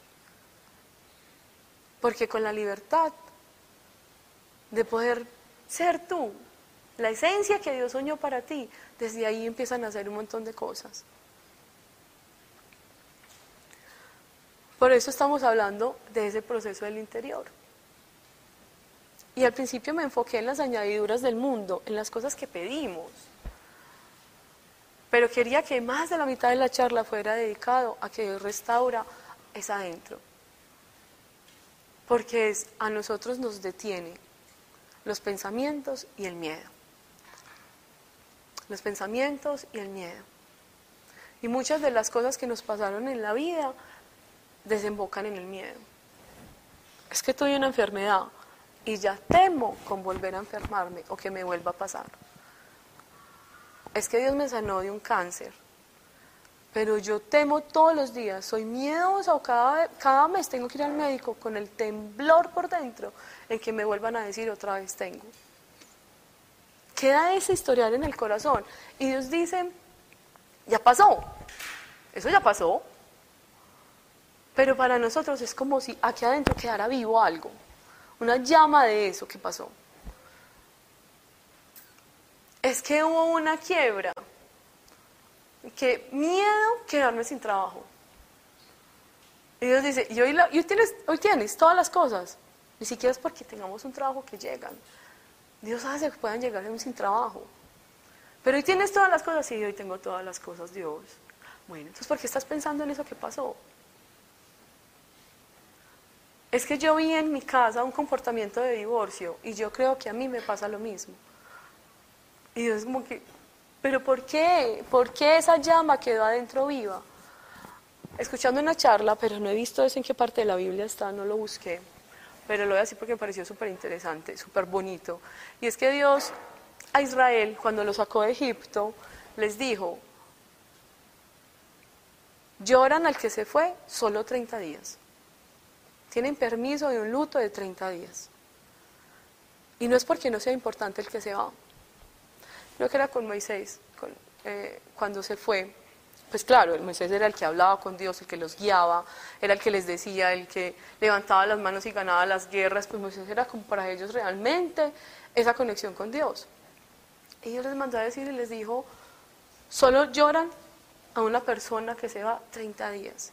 Porque con la libertad de poder ser tú, la esencia que Dios soñó para ti, desde ahí empiezan a hacer un montón de cosas. Por eso estamos hablando de ese proceso del interior. Y al principio me enfoqué en las añadiduras del mundo, en las cosas que pedimos. Pero quería que más de la mitad de la charla fuera dedicado a que Dios restaura es adentro. Porque es, a nosotros nos detiene los pensamientos y el miedo. Los pensamientos y el miedo. Y muchas de las cosas que nos pasaron en la vida desembocan en el miedo. Es que tuve una enfermedad y ya temo con volver a enfermarme o que me vuelva a pasar. Es que Dios me sanó de un cáncer, pero yo temo todos los días, soy miedosa o cada, cada mes tengo que ir al médico con el temblor por dentro en que me vuelvan a decir otra vez tengo. Queda ese historial en el corazón y Dios dice, ya pasó, eso ya pasó, pero para nosotros es como si aquí adentro quedara vivo algo, una llama de eso que pasó. Es que hubo una quiebra, que miedo quedarme sin trabajo. Y Dios dice, y hoy, tienes, todas las cosas. Ni siquiera es porque tengamos un trabajo que llegan. Dios hace que puedan llegar sin trabajo. Pero hoy tienes todas las cosas, sí, hoy tengo todas las cosas, Dios. Bueno, entonces, ¿por qué estás pensando en eso que pasó? Es que yo vi en mi casa un comportamiento de divorcio y yo creo que a mí me pasa lo mismo. Y Dios es como que, ¿pero por qué? ¿Por qué esa llama quedó adentro viva? Escuchando una charla, pero no he visto eso en qué parte de la Biblia está, no lo busqué. Pero lo voy a decir porque me pareció súper interesante, súper bonito. Y es que Dios a Israel, cuando lo sacó de Egipto, les dijo, lloran al que se fue solo 30 días. Tienen permiso de un luto de 30 días. Y no es porque no sea importante el que se va. Creo que era con Moisés, eh, cuando se fue. Pues claro, Moisés era el que hablaba con Dios, el que los guiaba, era el que les decía, el que levantaba las manos y ganaba las guerras. Pues Moisés era como para ellos realmente esa conexión con Dios. Y Dios les mandó a decir y les dijo, solo lloran a una persona que se va 30 días.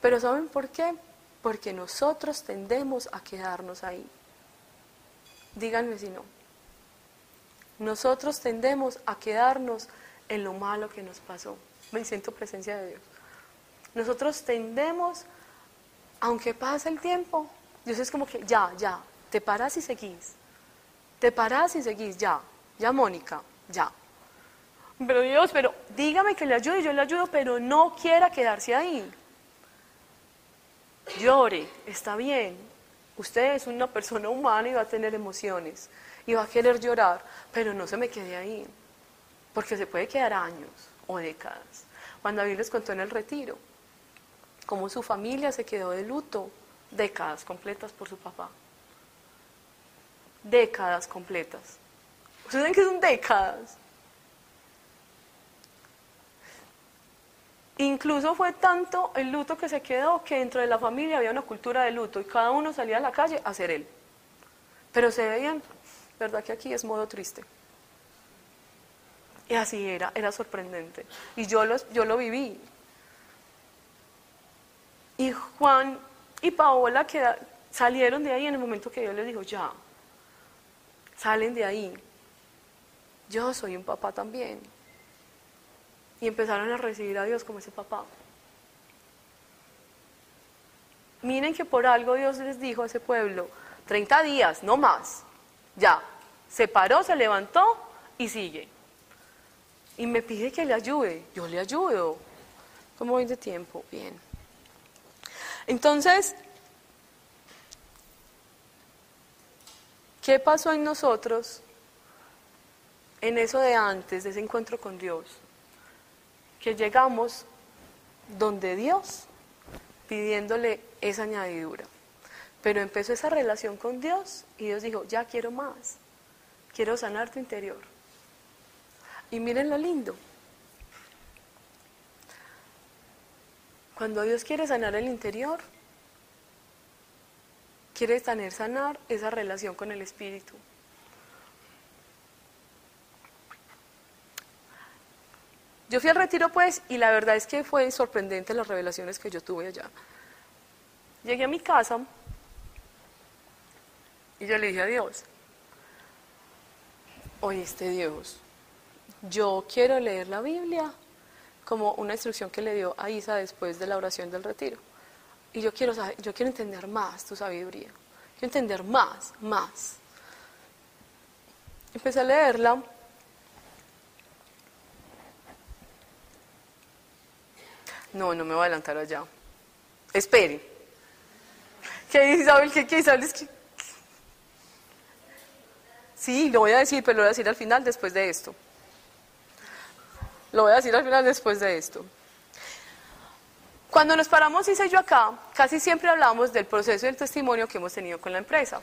Pero ¿saben por qué? Porque nosotros tendemos a quedarnos ahí. Díganme si no. Nosotros tendemos a quedarnos en lo malo que nos pasó. Me siento presencia de Dios. Nosotros tendemos, aunque pase el tiempo, Dios es como que ya, ya, te paras y seguís. Te paras y seguís, ya, ya Mónica, ya. Pero Dios, pero dígame que le ayude, yo le ayudo, pero no quiera quedarse ahí. Llore, está bien. Usted es una persona humana y va a tener emociones y va a querer llorar, pero no se me quede ahí, porque se puede quedar años o décadas. Cuando David les contó en el retiro, cómo su familia se quedó de luto décadas completas por su papá. Décadas completas. ¿Ustedes saben qué son décadas? Incluso fue tanto el luto que se quedó que dentro de la familia había una cultura de luto y cada uno salía a la calle a ser él. Pero se veían, ¿verdad que aquí es modo triste? Y así era, era sorprendente. Y yo, los, yo lo viví. Y Juan y Paola queda- salieron de ahí en el momento que Dios les dijo, ya, salen de ahí. Yo soy un papá también. Y empezaron a recibir a Dios como ese papá. Miren que por algo Dios les dijo a ese pueblo, 30 días, no más. Ya, se paró, se levantó y sigue. Y me pide que le ayude, yo le ayudo. ¿Cómo voy de tiempo? Bien. Entonces, ¿qué pasó en nosotros en eso de antes, de ese encuentro con Dios? Que llegamos donde Dios pidiéndole esa añadidura. Pero empezó esa relación con Dios y Dios dijo, ya quiero más, quiero sanar tu interior. Y miren lo lindo. Cuando Dios quiere sanar el interior, quiere sanar esa relación con el Espíritu. Yo fui al retiro pues y la verdad es que fue sorprendente las revelaciones que yo tuve allá. Llegué a mi casa y yo le dije a Dios, oíste Dios, yo quiero leer la Biblia como una instrucción que le dio a Isa después de la oración del retiro. Y yo quiero, saber- yo quiero entender más tu sabiduría. Quiero entender más, más. Empecé a leerla. No, no me voy a adelantar allá. Espere. ¿Qué dice Isabel? ¿Qué, qué Isabel? Es que... Sí, lo voy a decir, pero lo voy a decir al final después de esto. Lo voy a decir al final después de esto. Cuando nos paramos, hice yo acá, casi siempre hablamos del proceso y del testimonio que hemos tenido con la empresa.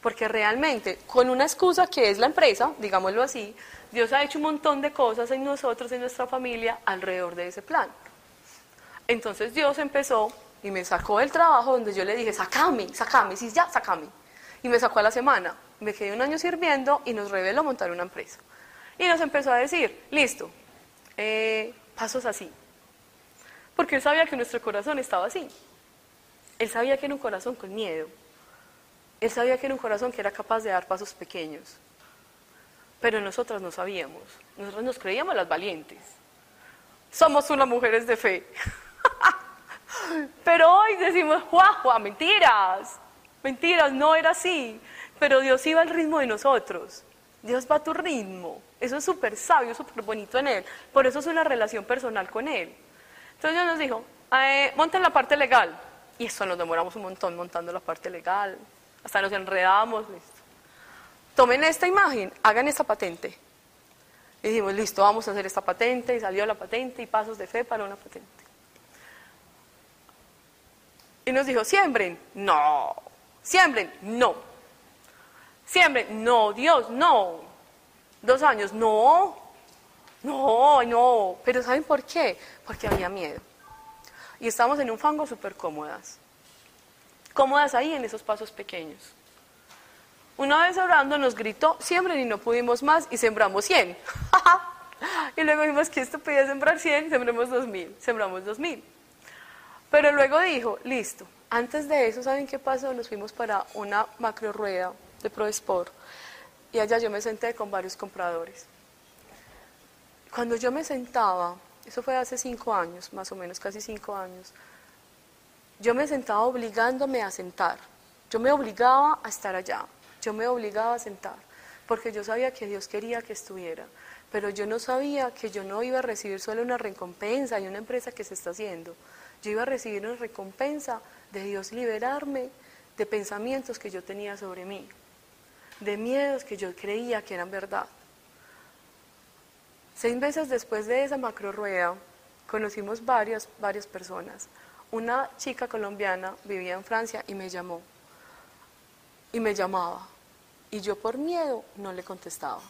Porque realmente, con una excusa que es la empresa, digámoslo así, Dios ha hecho un montón de cosas en nosotros, en nuestra familia, alrededor de ese plan. Entonces Dios empezó y me sacó del trabajo donde yo le dije, sacame, sacame, sí, ya, sacame. Y me sacó a la semana. Me quedé un año sirviendo y nos reveló montar una empresa. Y nos empezó a decir, listo, eh, pasos así. Porque Él sabía que nuestro corazón estaba así. Él sabía que era un corazón con miedo. Él sabía que era un corazón que era capaz de dar pasos pequeños. Pero nosotras no sabíamos. Nosotros nos creíamos las valientes. Somos unas mujeres de fe. (laughs) Pero hoy decimos, ¡guau, mentiras! Mentiras, no era así. Pero Dios iba al ritmo de nosotros. Dios va a tu ritmo. Eso es súper sabio, súper bonito en Él. Por eso es una relación personal con Él. Entonces Dios nos dijo, eh, monten la parte legal. Y eso nos demoramos un montón montando la parte legal. Hasta nos enredamos, listo. Tomen esta imagen, hagan esta patente. Y dijimos, listo, vamos a hacer esta patente. Y salió la patente y pasos de fe para una patente. Y nos dijo, siembren. No. Siembren. No. Siembren. No, Dios, no. Dos años. No. No, no. Pero ¿saben por qué? Porque había miedo. Y estábamos en un fango súper cómodas. Cómodas ahí en esos pasos pequeños. Una vez orando nos gritó, siembren y no pudimos más y sembramos 100. (laughs) y luego dijimos que esto podía sembrar 100, sembremos 2000, sembramos 2000. Pero luego dijo, listo, antes de eso, ¿saben qué pasó? Nos fuimos para una macro rueda de ProSport y allá yo me senté con varios compradores. Cuando yo me sentaba, eso fue hace cinco años, más o menos, casi cinco años, yo me sentaba obligándome a sentar. Yo me obligaba a estar allá, yo me obligaba a sentar, porque yo sabía que Dios quería que estuviera, pero yo no sabía que yo no iba a recibir solo una recompensa y una empresa que se está haciendo. Yo iba a recibir una recompensa de Dios liberarme de pensamientos que yo tenía sobre mí, de miedos que yo creía que eran verdad. Seis meses después de esa macro rueda, conocimos varias, varias personas. Una chica colombiana vivía en Francia y me llamó. Y me llamaba. Y yo por miedo no le contestaba.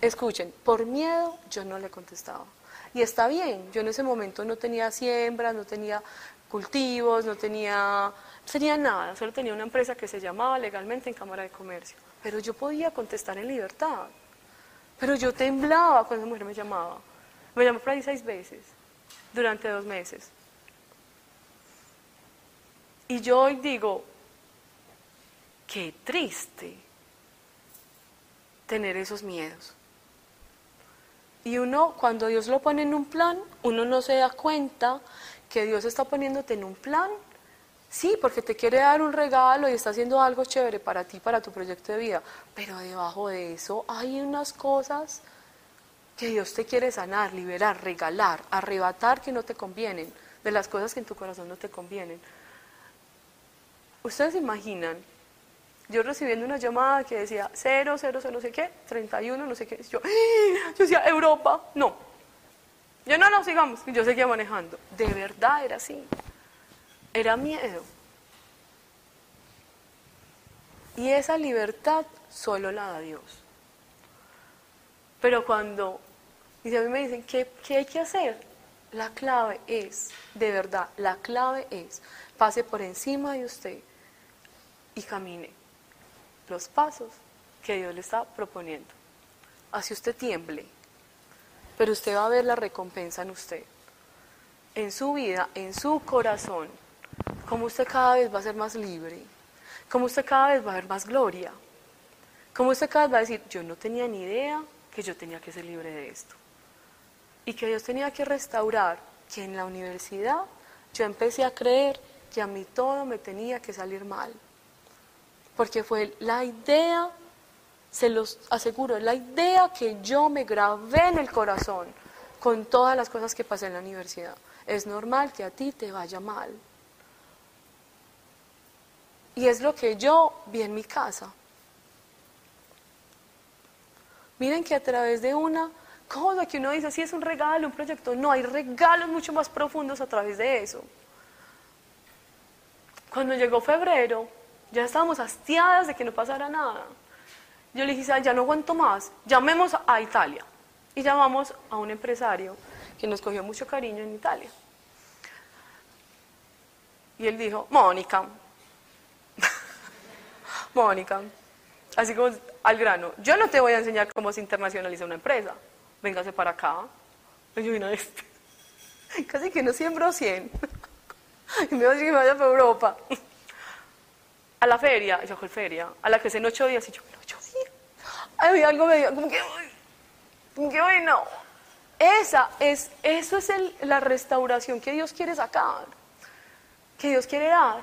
Escuchen, por miedo yo no le contestaba. Y está bien, yo en ese momento no tenía siembras, no tenía cultivos, no tenía, tenía nada, solo tenía una empresa que se llamaba legalmente en Cámara de Comercio. Pero yo podía contestar en libertad. Pero yo temblaba cuando esa mujer me llamaba. Me llamó por ahí seis veces, durante dos meses. Y yo hoy digo, qué triste tener esos miedos. Y uno, cuando Dios lo pone en un plan, uno no se da cuenta que Dios está poniéndote en un plan. Sí, porque te quiere dar un regalo y está haciendo algo chévere para ti, para tu proyecto de vida. Pero debajo de eso hay unas cosas que Dios te quiere sanar, liberar, regalar, arrebatar que no te convienen, de las cosas que en tu corazón no te convienen. Ustedes imaginan, yo recibiendo una llamada que decía 0, 0, 0, no sé qué, 31, no sé qué, yo, ¡Ah! yo decía, Europa, no. Yo no, no, sigamos, yo seguía manejando. De verdad era así. Era miedo. Y esa libertad solo la da Dios. Pero cuando, y a mí me dicen, ¿qué, ¿qué hay que hacer? La clave es, de verdad, la clave es, pase por encima de usted y camine los pasos que Dios le está proponiendo. Así usted tiemble, pero usted va a ver la recompensa en usted, en su vida, en su corazón, como usted cada vez va a ser más libre, como usted cada vez va a ver más gloria, como usted cada vez va a decir, yo no tenía ni idea que yo tenía que ser libre de esto, y que Dios tenía que restaurar, que en la universidad yo empecé a creer que a mí todo me tenía que salir mal porque fue la idea, se los aseguro, la idea que yo me grabé en el corazón con todas las cosas que pasé en la universidad. Es normal que a ti te vaya mal. Y es lo que yo vi en mi casa. Miren que a través de una cosa que uno dice, sí es un regalo, un proyecto, no, hay regalos mucho más profundos a través de eso. Cuando llegó febrero, ya estábamos hastiadas de que no pasara nada. Yo le dije, ya no aguanto más, llamemos a Italia. Y llamamos a un empresario que nos cogió mucho cariño en Italia. Y él dijo, Mónica, Mónica, así como al grano, yo no te voy a enseñar cómo se internacionaliza una empresa, véngase para acá. Yo vine a este. (laughs) Casi que no siembro 100. Y (laughs) me voy a decir que vaya para Europa. A la feria, yo con feria, a la que es en ocho días, y yo, en ocho días. Ay, algo me dio, como que, como que, uy, no. Esa es, eso es la restauración que Dios quiere sacar, que Dios quiere dar.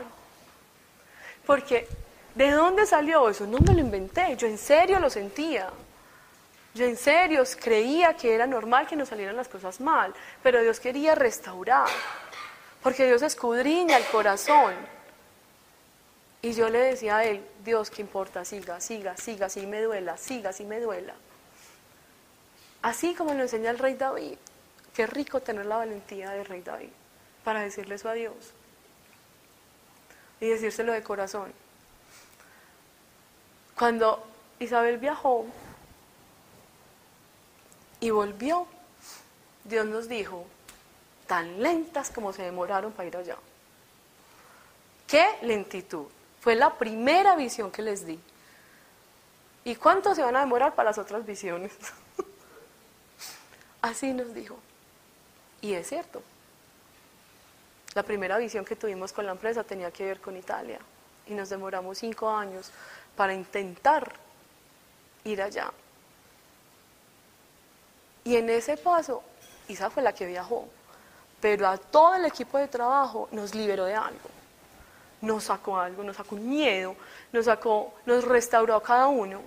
Porque, ¿de dónde salió eso? No me lo inventé, yo en serio lo sentía. Yo en serio creía que era normal que nos salieran las cosas mal, pero Dios quería restaurar, porque Dios escudriña el corazón. Y yo le decía a él, Dios, ¿qué importa? Siga, siga, siga, así me duela, siga, así me duela. Así como lo enseña el rey David. Qué rico tener la valentía del rey David para decirle eso a Dios y decírselo de corazón. Cuando Isabel viajó y volvió, Dios nos dijo, tan lentas como se demoraron para ir allá. ¡Qué lentitud! Fue la primera visión que les di. ¿Y cuánto se van a demorar para las otras visiones? (laughs) Así nos dijo. Y es cierto. La primera visión que tuvimos con la empresa tenía que ver con Italia. Y nos demoramos cinco años para intentar ir allá. Y en ese paso, Isa fue la que viajó. Pero a todo el equipo de trabajo nos liberó de algo. Nos sacó algo, nos sacó miedo, nos sacó, nos restauró a cada uno.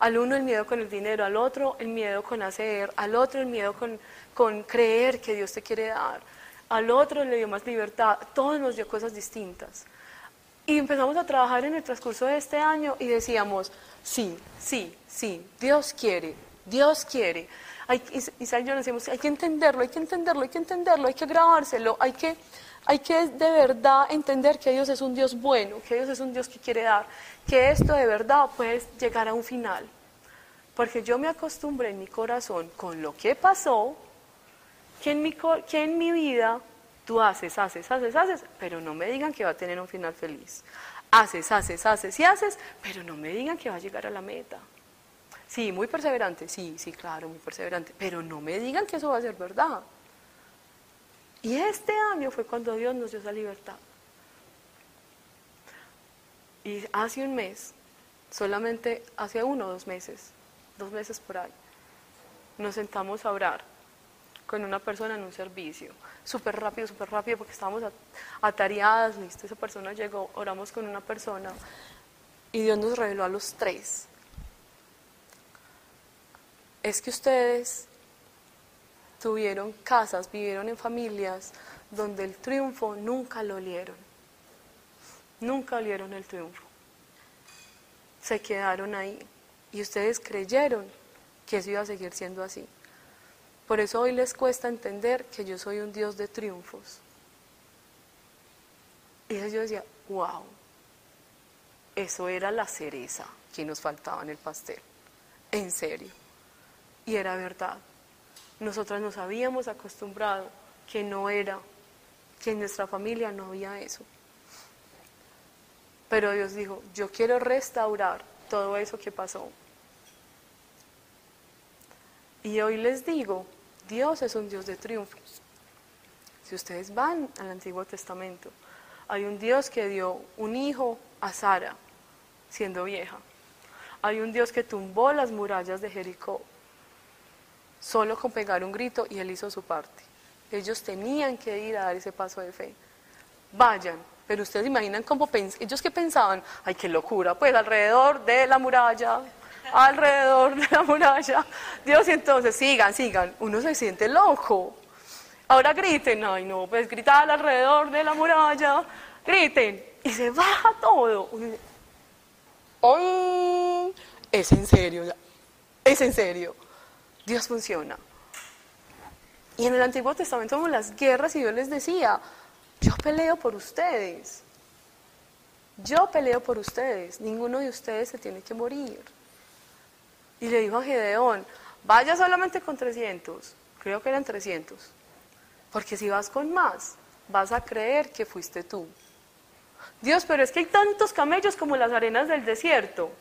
Al uno el miedo con el dinero, al otro el miedo con hacer, al otro el miedo con, con creer que Dios te quiere dar, al otro le dio más libertad, todos nos dio cosas distintas. Y empezamos a trabajar en el transcurso de este año y decíamos, sí, sí, sí, Dios quiere, Dios quiere. Y yo nos decíamos, hay que entenderlo, hay que entenderlo, hay que entenderlo, hay que grabárselo, hay que, hay que de verdad entender que Dios es un Dios bueno, que Dios es un Dios que quiere dar, que esto de verdad puede llegar a un final. Porque yo me acostumbré en mi corazón con lo que pasó, que en mi, que en mi vida tú haces, haces, haces, haces, pero no me digan que va a tener un final feliz. Haces, haces, haces y haces, pero no me digan que va a llegar a la meta. Sí, muy perseverante, sí, sí, claro, muy perseverante, pero no me digan que eso va a ser verdad. Y este año fue cuando Dios nos dio esa libertad. Y hace un mes, solamente hace uno o dos meses, dos meses por ahí, nos sentamos a orar con una persona en un servicio, súper rápido, súper rápido, porque estábamos at- atareadas, listo, esa persona llegó, oramos con una persona y Dios nos reveló a los tres. Es que ustedes tuvieron casas, vivieron en familias donde el triunfo nunca lo olieron, nunca olieron el triunfo. Se quedaron ahí y ustedes creyeron que eso iba a seguir siendo así. Por eso hoy les cuesta entender que yo soy un Dios de triunfos. Y yo decía, wow, eso era la cereza que nos faltaba en el pastel. En serio. Y era verdad. Nosotras nos habíamos acostumbrado que no era, que en nuestra familia no había eso. Pero Dios dijo, yo quiero restaurar todo eso que pasó. Y hoy les digo, Dios es un Dios de triunfos. Si ustedes van al Antiguo Testamento, hay un Dios que dio un hijo a Sara siendo vieja. Hay un Dios que tumbó las murallas de Jericó solo con pegar un grito y él hizo su parte. Ellos tenían que ir a dar ese paso de fe. Vayan, pero ustedes imaginan cómo ellos que pensaban, ay, qué locura, pues alrededor de la muralla, alrededor de la muralla. Dios, y entonces sigan, sigan. Uno se siente loco. Ahora griten, ay, no, pues gritar alrededor de la muralla, griten, y se baja todo. ¡ay! Es en serio, es en serio. Dios funciona. Y en el Antiguo Testamento vemos las guerras y Dios les decía, yo peleo por ustedes. Yo peleo por ustedes. Ninguno de ustedes se tiene que morir. Y le dijo a Gedeón, vaya solamente con 300. Creo que eran 300. Porque si vas con más, vas a creer que fuiste tú. Dios, pero es que hay tantos camellos como las arenas del desierto.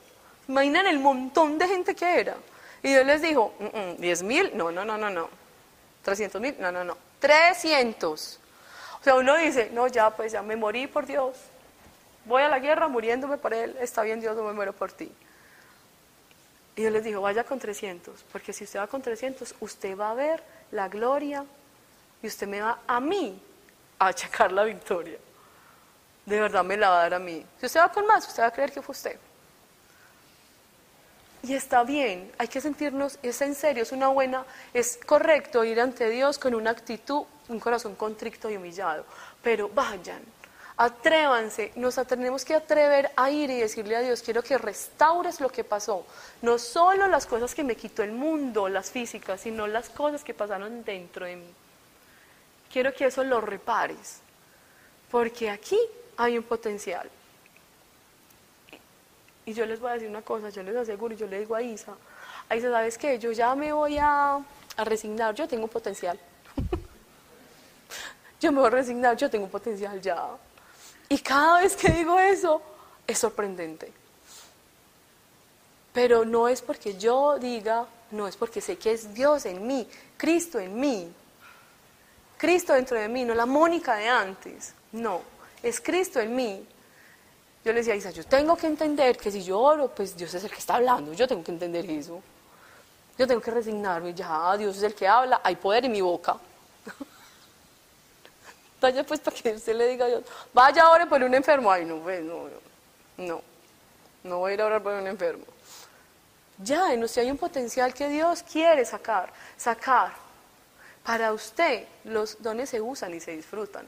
Imaginan el montón de gente que era. Y Dios les dijo, "Mm, mm, 10 mil, no, no, no, no, no. 300 mil, no, no, no. 300. O sea, uno dice, no, ya, pues ya me morí por Dios. Voy a la guerra muriéndome por Él. Está bien, Dios, no me muero por ti. Y yo les digo, vaya con 300, porque si usted va con 300, usted va a ver la gloria y usted me va a mí a achacar la victoria. De verdad me la va a dar a mí. Si usted va con más, usted va a creer que fue usted. Y está bien, hay que sentirnos, es en serio, es una buena, es correcto ir ante Dios con una actitud, un corazón contrito y humillado. Pero vayan, atrévanse, nos tenemos que atrever a ir y decirle a Dios, quiero que restaures lo que pasó. No solo las cosas que me quitó el mundo, las físicas, sino las cosas que pasaron dentro de mí. Quiero que eso lo repares, porque aquí hay un potencial. Y yo les voy a decir una cosa, yo les aseguro, yo le digo a Isa, Isa, ¿sabes qué? Yo ya me voy a, a resignar, yo tengo potencial. (laughs) yo me voy a resignar, yo tengo potencial ya. Y cada vez que digo eso, es sorprendente. Pero no es porque yo diga, no es porque sé que es Dios en mí, Cristo en mí, Cristo dentro de mí, no la Mónica de antes, no, es Cristo en mí. Yo le decía a Isa, yo tengo que entender que si yo oro, pues Dios es el que está hablando, yo tengo que entender eso. Yo tengo que resignarme, ya Dios es el que habla, hay poder en mi boca. Vaya pues para que usted le diga a Dios, vaya ore por un enfermo. Ay, no, pues, no, no, no voy a ir a orar por un enfermo. Ya, en usted hay un potencial que Dios quiere sacar, sacar. Para usted los dones se usan y se disfrutan.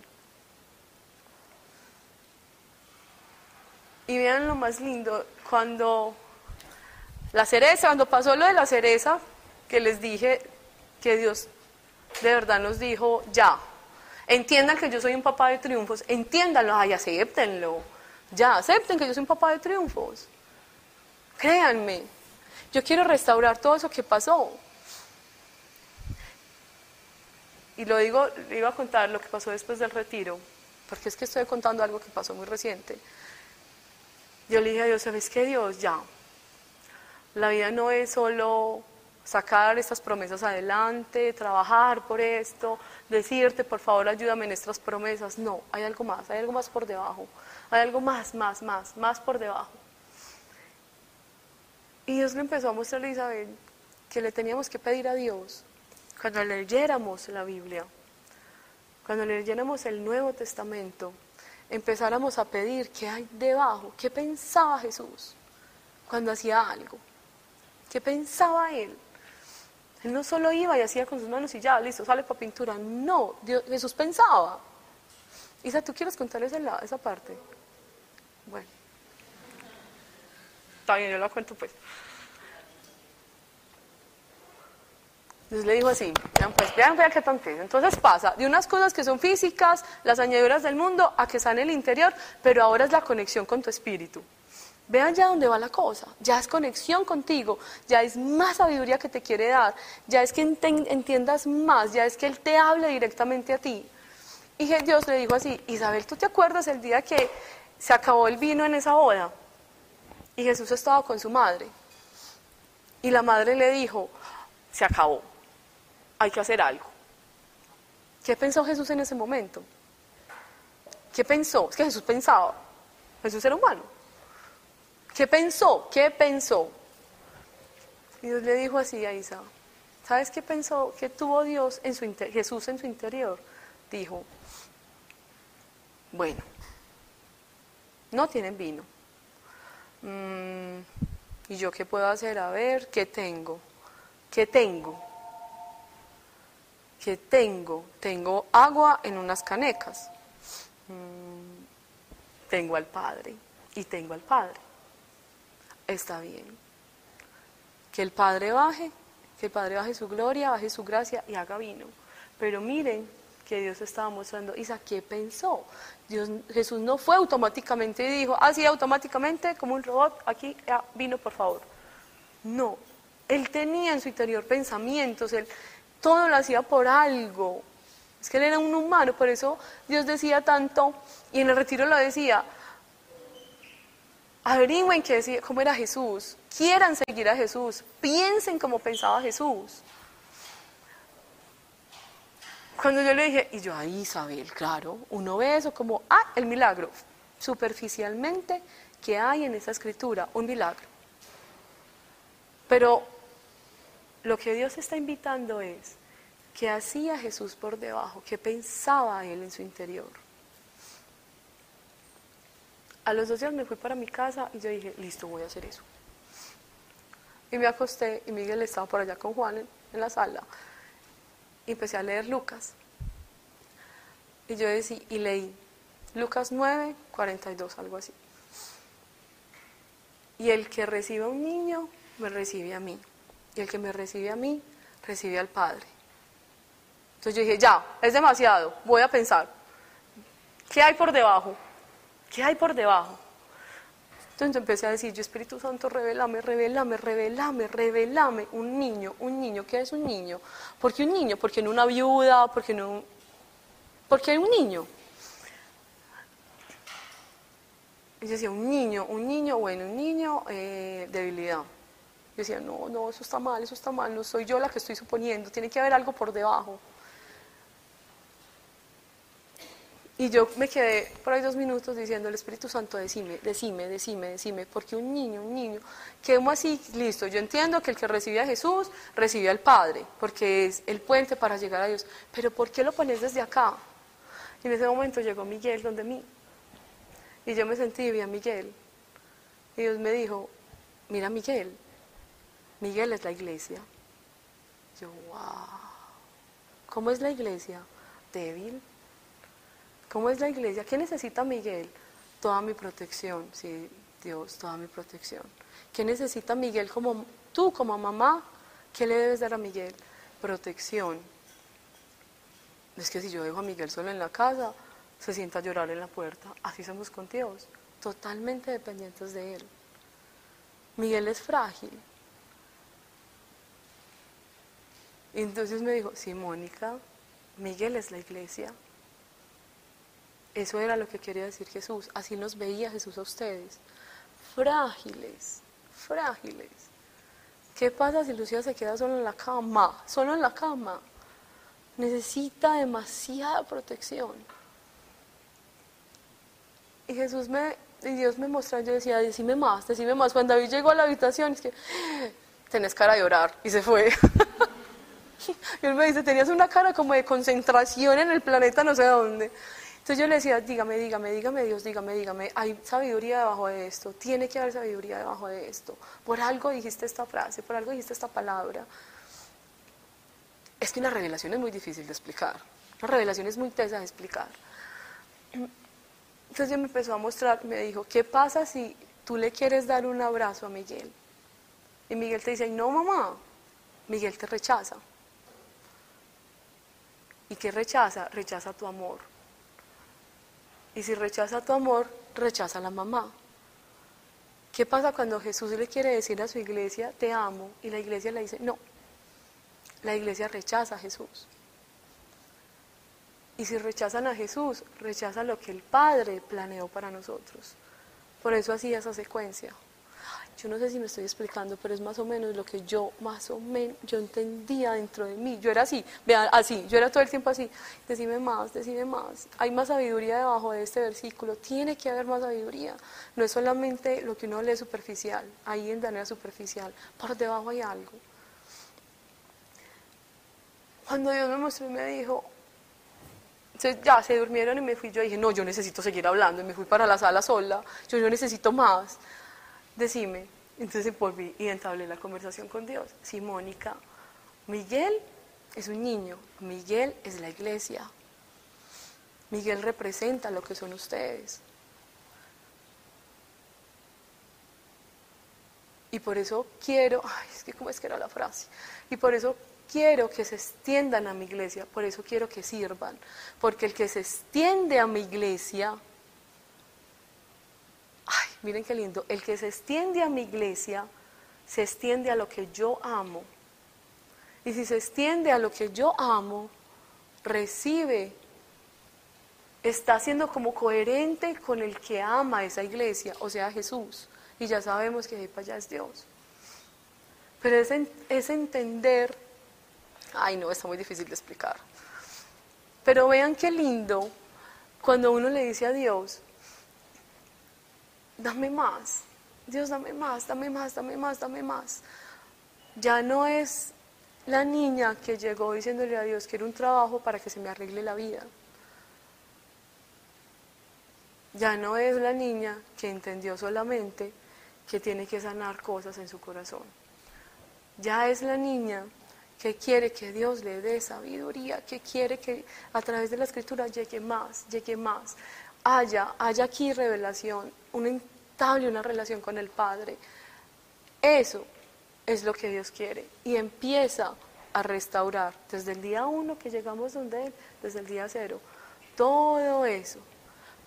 Y vean lo más lindo, cuando la cereza, cuando pasó lo de la cereza, que les dije que Dios de verdad nos dijo, ya, entiendan que yo soy un papá de triunfos, entiéndanlo, ay, acéptenlo, ya, acepten que yo soy un papá de triunfos. Créanme, yo quiero restaurar todo eso que pasó. Y lo digo, iba a contar lo que pasó después del retiro, porque es que estoy contando algo que pasó muy reciente. Yo le dije a Dios, ¿sabes qué Dios? Ya. La vida no es solo sacar estas promesas adelante, trabajar por esto, decirte, por favor, ayúdame en estas promesas. No, hay algo más, hay algo más por debajo. Hay algo más, más, más, más por debajo. Y Dios le empezó a mostrarle a Isabel que le teníamos que pedir a Dios cuando leyéramos la Biblia, cuando leyéramos el Nuevo Testamento, empezáramos a pedir qué hay debajo, qué pensaba Jesús cuando hacía algo, qué pensaba Él. Él no solo iba y hacía con sus manos y ya, listo, sale para pintura. No, Jesús pensaba. Isa, ¿tú quieres contar esa, esa parte? Bueno. Está bien, yo la cuento pues. Entonces le dijo así, vean pues, vean, vean qué tontería. Entonces pasa de unas cosas que son físicas, las añadiduras del mundo, a que están en el interior, pero ahora es la conexión con tu espíritu. Vean ya dónde va la cosa, ya es conexión contigo, ya es más sabiduría que te quiere dar, ya es que entiendas más, ya es que Él te hable directamente a ti. Y Dios le dijo así, Isabel, ¿tú te acuerdas el día que se acabó el vino en esa boda? Y Jesús estaba con su madre. Y la madre le dijo, se acabó hay que hacer algo. ¿Qué pensó Jesús en ese momento? ¿Qué pensó? Es que Jesús pensaba. Jesús era humano. ¿Qué pensó? ¿Qué pensó? Y Dios le dijo así a Isa, ¿sabes qué pensó? ¿Qué tuvo Dios en su Jesús en su interior? Dijo, bueno, no tienen vino. Mm, ¿Y yo qué puedo hacer? A ver, ¿qué tengo? ¿Qué tengo? que tengo, tengo agua en unas canecas, mm, tengo al Padre y tengo al Padre. Está bien. Que el Padre baje, que el Padre baje su gloria, baje su gracia y haga vino. Pero miren que Dios estaba mostrando, Isa, ¿qué pensó? Dios, Jesús no fue automáticamente y dijo, así ah, automáticamente, como un robot, aquí vino, por favor. No, él tenía en su interior pensamientos, él, todo lo hacía por algo. Es que él era un humano, por eso Dios decía tanto, y en el retiro lo decía, averigüen qué decía, cómo era Jesús, quieran seguir a Jesús, piensen como pensaba Jesús. cuando yo le dije, y yo, ahí Isabel, claro, uno ve eso como, ah, el milagro, superficialmente, ¿qué hay en esa escritura? Un milagro. Pero lo que Dios está invitando es, ¿qué hacía Jesús por debajo? ¿Qué pensaba Él en su interior? A los dos días me fui para mi casa y yo dije, listo, voy a hacer eso. Y me acosté y Miguel estaba por allá con Juan en, en la sala. Y empecé a leer Lucas. Y yo decía, y leí Lucas 9, 42, algo así. Y el que recibe a un niño, me recibe a mí. Y el que me recibe a mí, recibe al Padre. Entonces yo dije, ya, es demasiado, voy a pensar. ¿Qué hay por debajo? ¿Qué hay por debajo? Entonces empecé a decir, yo Espíritu Santo, revelame, revelame, revelame, revelame. Un niño, un niño, ¿qué es un niño? ¿Por qué un niño? Porque no una viuda, porque no... Porque hay un niño. Y yo decía, un niño, un niño, bueno, un niño, eh, debilidad. Yo decía, no, no, eso está mal, eso está mal, no soy yo la que estoy suponiendo, tiene que haber algo por debajo. Y yo me quedé por ahí dos minutos diciendo, el Espíritu Santo, decime, decime, decime, decime, porque un niño, un niño, ¿cómo así? Listo, yo entiendo que el que recibe a Jesús, recibe al Padre, porque es el puente para llegar a Dios, pero ¿por qué lo pones desde acá? Y en ese momento llegó Miguel donde mí, y yo me sentí y vi a Miguel, y Dios me dijo, mira Miguel, Miguel es la iglesia. Yo, wow, ¿cómo es la iglesia? Débil ¿Cómo es la iglesia? ¿Qué necesita Miguel? Toda mi protección, sí, Dios, toda mi protección. ¿Qué necesita Miguel como tú, como mamá? ¿Qué le debes dar a Miguel? Protección. Es que si yo dejo a Miguel solo en la casa, se sienta a llorar en la puerta. Así somos con Dios, totalmente dependientes de Él. Miguel es frágil. Y entonces me dijo, sí, Mónica, Miguel es la iglesia. Eso era lo que quería decir Jesús. Así nos veía Jesús a ustedes. Frágiles, frágiles. ¿Qué pasa si Lucía se queda solo en la cama? Solo en la cama. Necesita demasiada protección. Y Jesús me, y Dios me mostró, yo decía, decime más, decime más. Cuando David llegó a la habitación, es que, tenés cara de orar. Y se fue. (laughs) y él me dice, tenías una cara como de concentración en el planeta no sé dónde. Entonces yo le decía, dígame, dígame, dígame Dios, dígame, dígame, hay sabiduría debajo de esto, tiene que haber sabiduría debajo de esto. Por algo dijiste esta frase, por algo dijiste esta palabra. Es que una revelación es muy difícil de explicar, una revelación es muy tesa de explicar. Entonces yo me empezó a mostrar, me dijo, ¿qué pasa si tú le quieres dar un abrazo a Miguel? Y Miguel te dice, no mamá, Miguel te rechaza. ¿Y qué rechaza? Rechaza tu amor y si rechaza tu amor, rechaza a la mamá. ¿Qué pasa cuando Jesús le quiere decir a su iglesia, te amo, y la iglesia le dice, no? La iglesia rechaza a Jesús. Y si rechazan a Jesús, rechaza lo que el Padre planeó para nosotros. Por eso hacía esa secuencia. Yo no sé si me estoy explicando, pero es más o menos lo que yo, más o menos, yo entendía dentro de mí. Yo era así, vean, así, yo era todo el tiempo así. Decime más, decime más. Hay más sabiduría debajo de este versículo. Tiene que haber más sabiduría. No es solamente lo que uno lee superficial, ahí en manera superficial. Por debajo hay algo. Cuando Dios me mostró y me dijo, ya se durmieron y me fui, yo dije, no, yo necesito seguir hablando. Y me fui para la sala sola. Yo, yo necesito más decime. Entonces volví y entablé la conversación con Dios. Sí, Mónica, Miguel es un niño, Miguel es la iglesia. Miguel representa lo que son ustedes. Y por eso quiero, ay, es que cómo es que era la frase, y por eso quiero que se extiendan a mi iglesia, por eso quiero que sirvan, porque el que se extiende a mi iglesia miren qué lindo. El que se extiende a mi iglesia, se extiende a lo que yo amo. Y si se extiende a lo que yo amo, recibe, está siendo como coherente con el que ama esa iglesia, o sea, Jesús. Y ya sabemos que ahí para allá es Dios. Pero es, entender, ay no, está muy difícil de explicar. Pero vean qué lindo cuando uno le dice a Dios, dame más, Dios dame más, dame más, dame más, dame más. Ya no es la niña que llegó diciéndole a Dios, quiero un trabajo para que se me arregle la vida. Ya no es la niña que entendió solamente que tiene que sanar cosas en su corazón. Ya es la niña que quiere que Dios le dé sabiduría, que quiere que a través de la escritura llegue más, llegue más. Haya, haya aquí revelación, una una relación con el Padre. Eso es lo que Dios quiere y empieza a restaurar desde el día uno que llegamos donde Él, desde el día cero, todo eso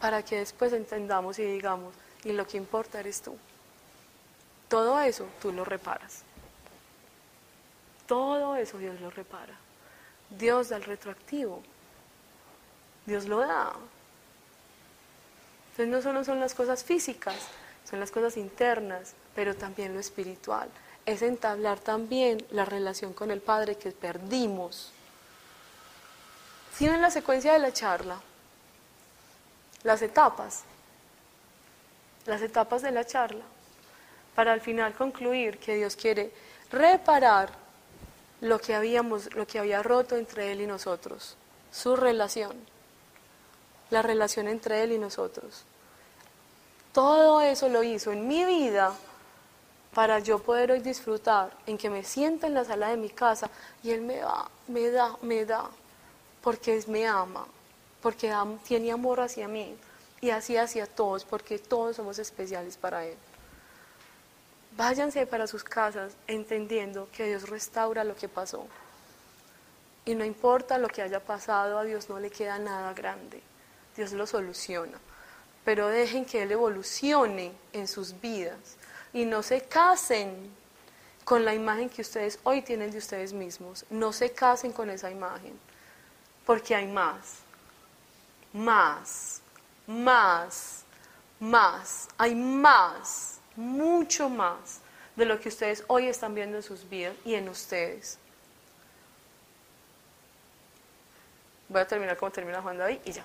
para que después entendamos y digamos, y lo que importa eres tú. Todo eso tú lo reparas. Todo eso Dios lo repara. Dios da el retroactivo. Dios lo da. Entonces no solo son las cosas físicas, son las cosas internas, pero también lo espiritual. Es entablar también la relación con el Padre que perdimos. ¿Tienen la secuencia de la charla? Las etapas. Las etapas de la charla. Para al final concluir que Dios quiere reparar lo que habíamos, lo que había roto entre Él y nosotros. Su relación. La relación entre Él y nosotros. Todo eso lo hizo en mi vida para yo poder hoy disfrutar en que me sienta en la sala de mi casa y Él me da, me da, me da, porque me ama, porque tiene amor hacia mí y así hacia todos, porque todos somos especiales para Él. Váyanse para sus casas entendiendo que Dios restaura lo que pasó. Y no importa lo que haya pasado, a Dios no le queda nada grande. Dios lo soluciona pero dejen que Él evolucione en sus vidas y no se casen con la imagen que ustedes hoy tienen de ustedes mismos. No se casen con esa imagen, porque hay más, más, más, más, hay más, mucho más de lo que ustedes hoy están viendo en sus vidas y en ustedes. Voy a terminar como termina Juan David y ya.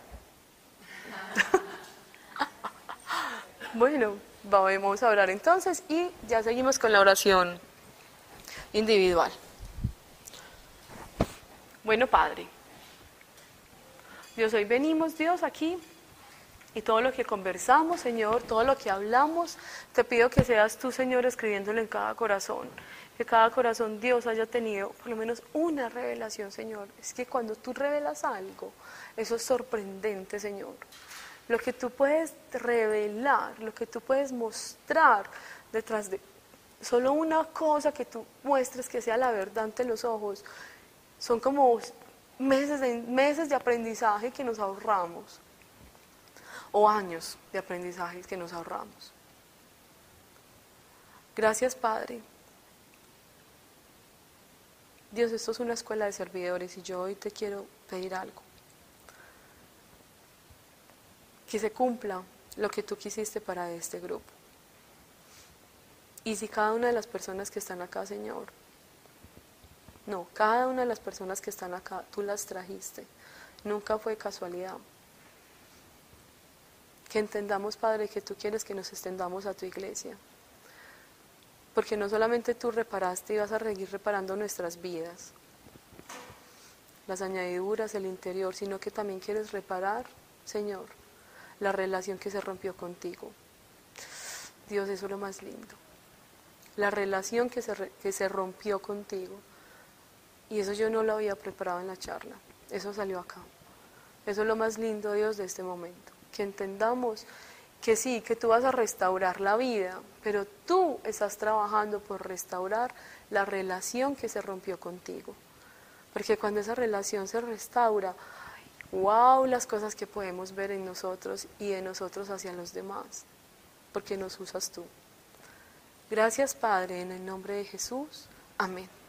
(laughs) Bueno, vamos a orar entonces y ya seguimos con la oración individual. Bueno, Padre, Dios, hoy venimos, Dios, aquí y todo lo que conversamos, Señor, todo lo que hablamos, te pido que seas tú, Señor, escribiéndolo en cada corazón. Que cada corazón Dios haya tenido por lo menos una revelación, Señor. Es que cuando tú revelas algo, eso es sorprendente, Señor lo que tú puedes revelar, lo que tú puedes mostrar detrás de solo una cosa que tú muestres que sea la verdad ante los ojos, son como meses de, meses de aprendizaje que nos ahorramos, o años de aprendizaje que nos ahorramos. Gracias, Padre. Dios, esto es una escuela de servidores y yo hoy te quiero pedir algo que se cumpla lo que tú quisiste para este grupo. Y si cada una de las personas que están acá, Señor, no, cada una de las personas que están acá, tú las trajiste, nunca fue casualidad. Que entendamos, Padre, que tú quieres que nos extendamos a tu iglesia. Porque no solamente tú reparaste y vas a seguir reparando nuestras vidas, las añadiduras, el interior, sino que también quieres reparar, Señor, la relación que se rompió contigo. Dios, eso es lo más lindo. La relación que se, que se rompió contigo. Y eso yo no lo había preparado en la charla. Eso salió acá. Eso es lo más lindo, Dios, de este momento. Que entendamos que sí, que tú vas a restaurar la vida, pero tú estás trabajando por restaurar la relación que se rompió contigo. Porque cuando esa relación se restaura, wow las cosas que podemos ver en nosotros y de nosotros hacia los demás, porque nos usas tú. Gracias Padre, en el nombre de Jesús. Amén.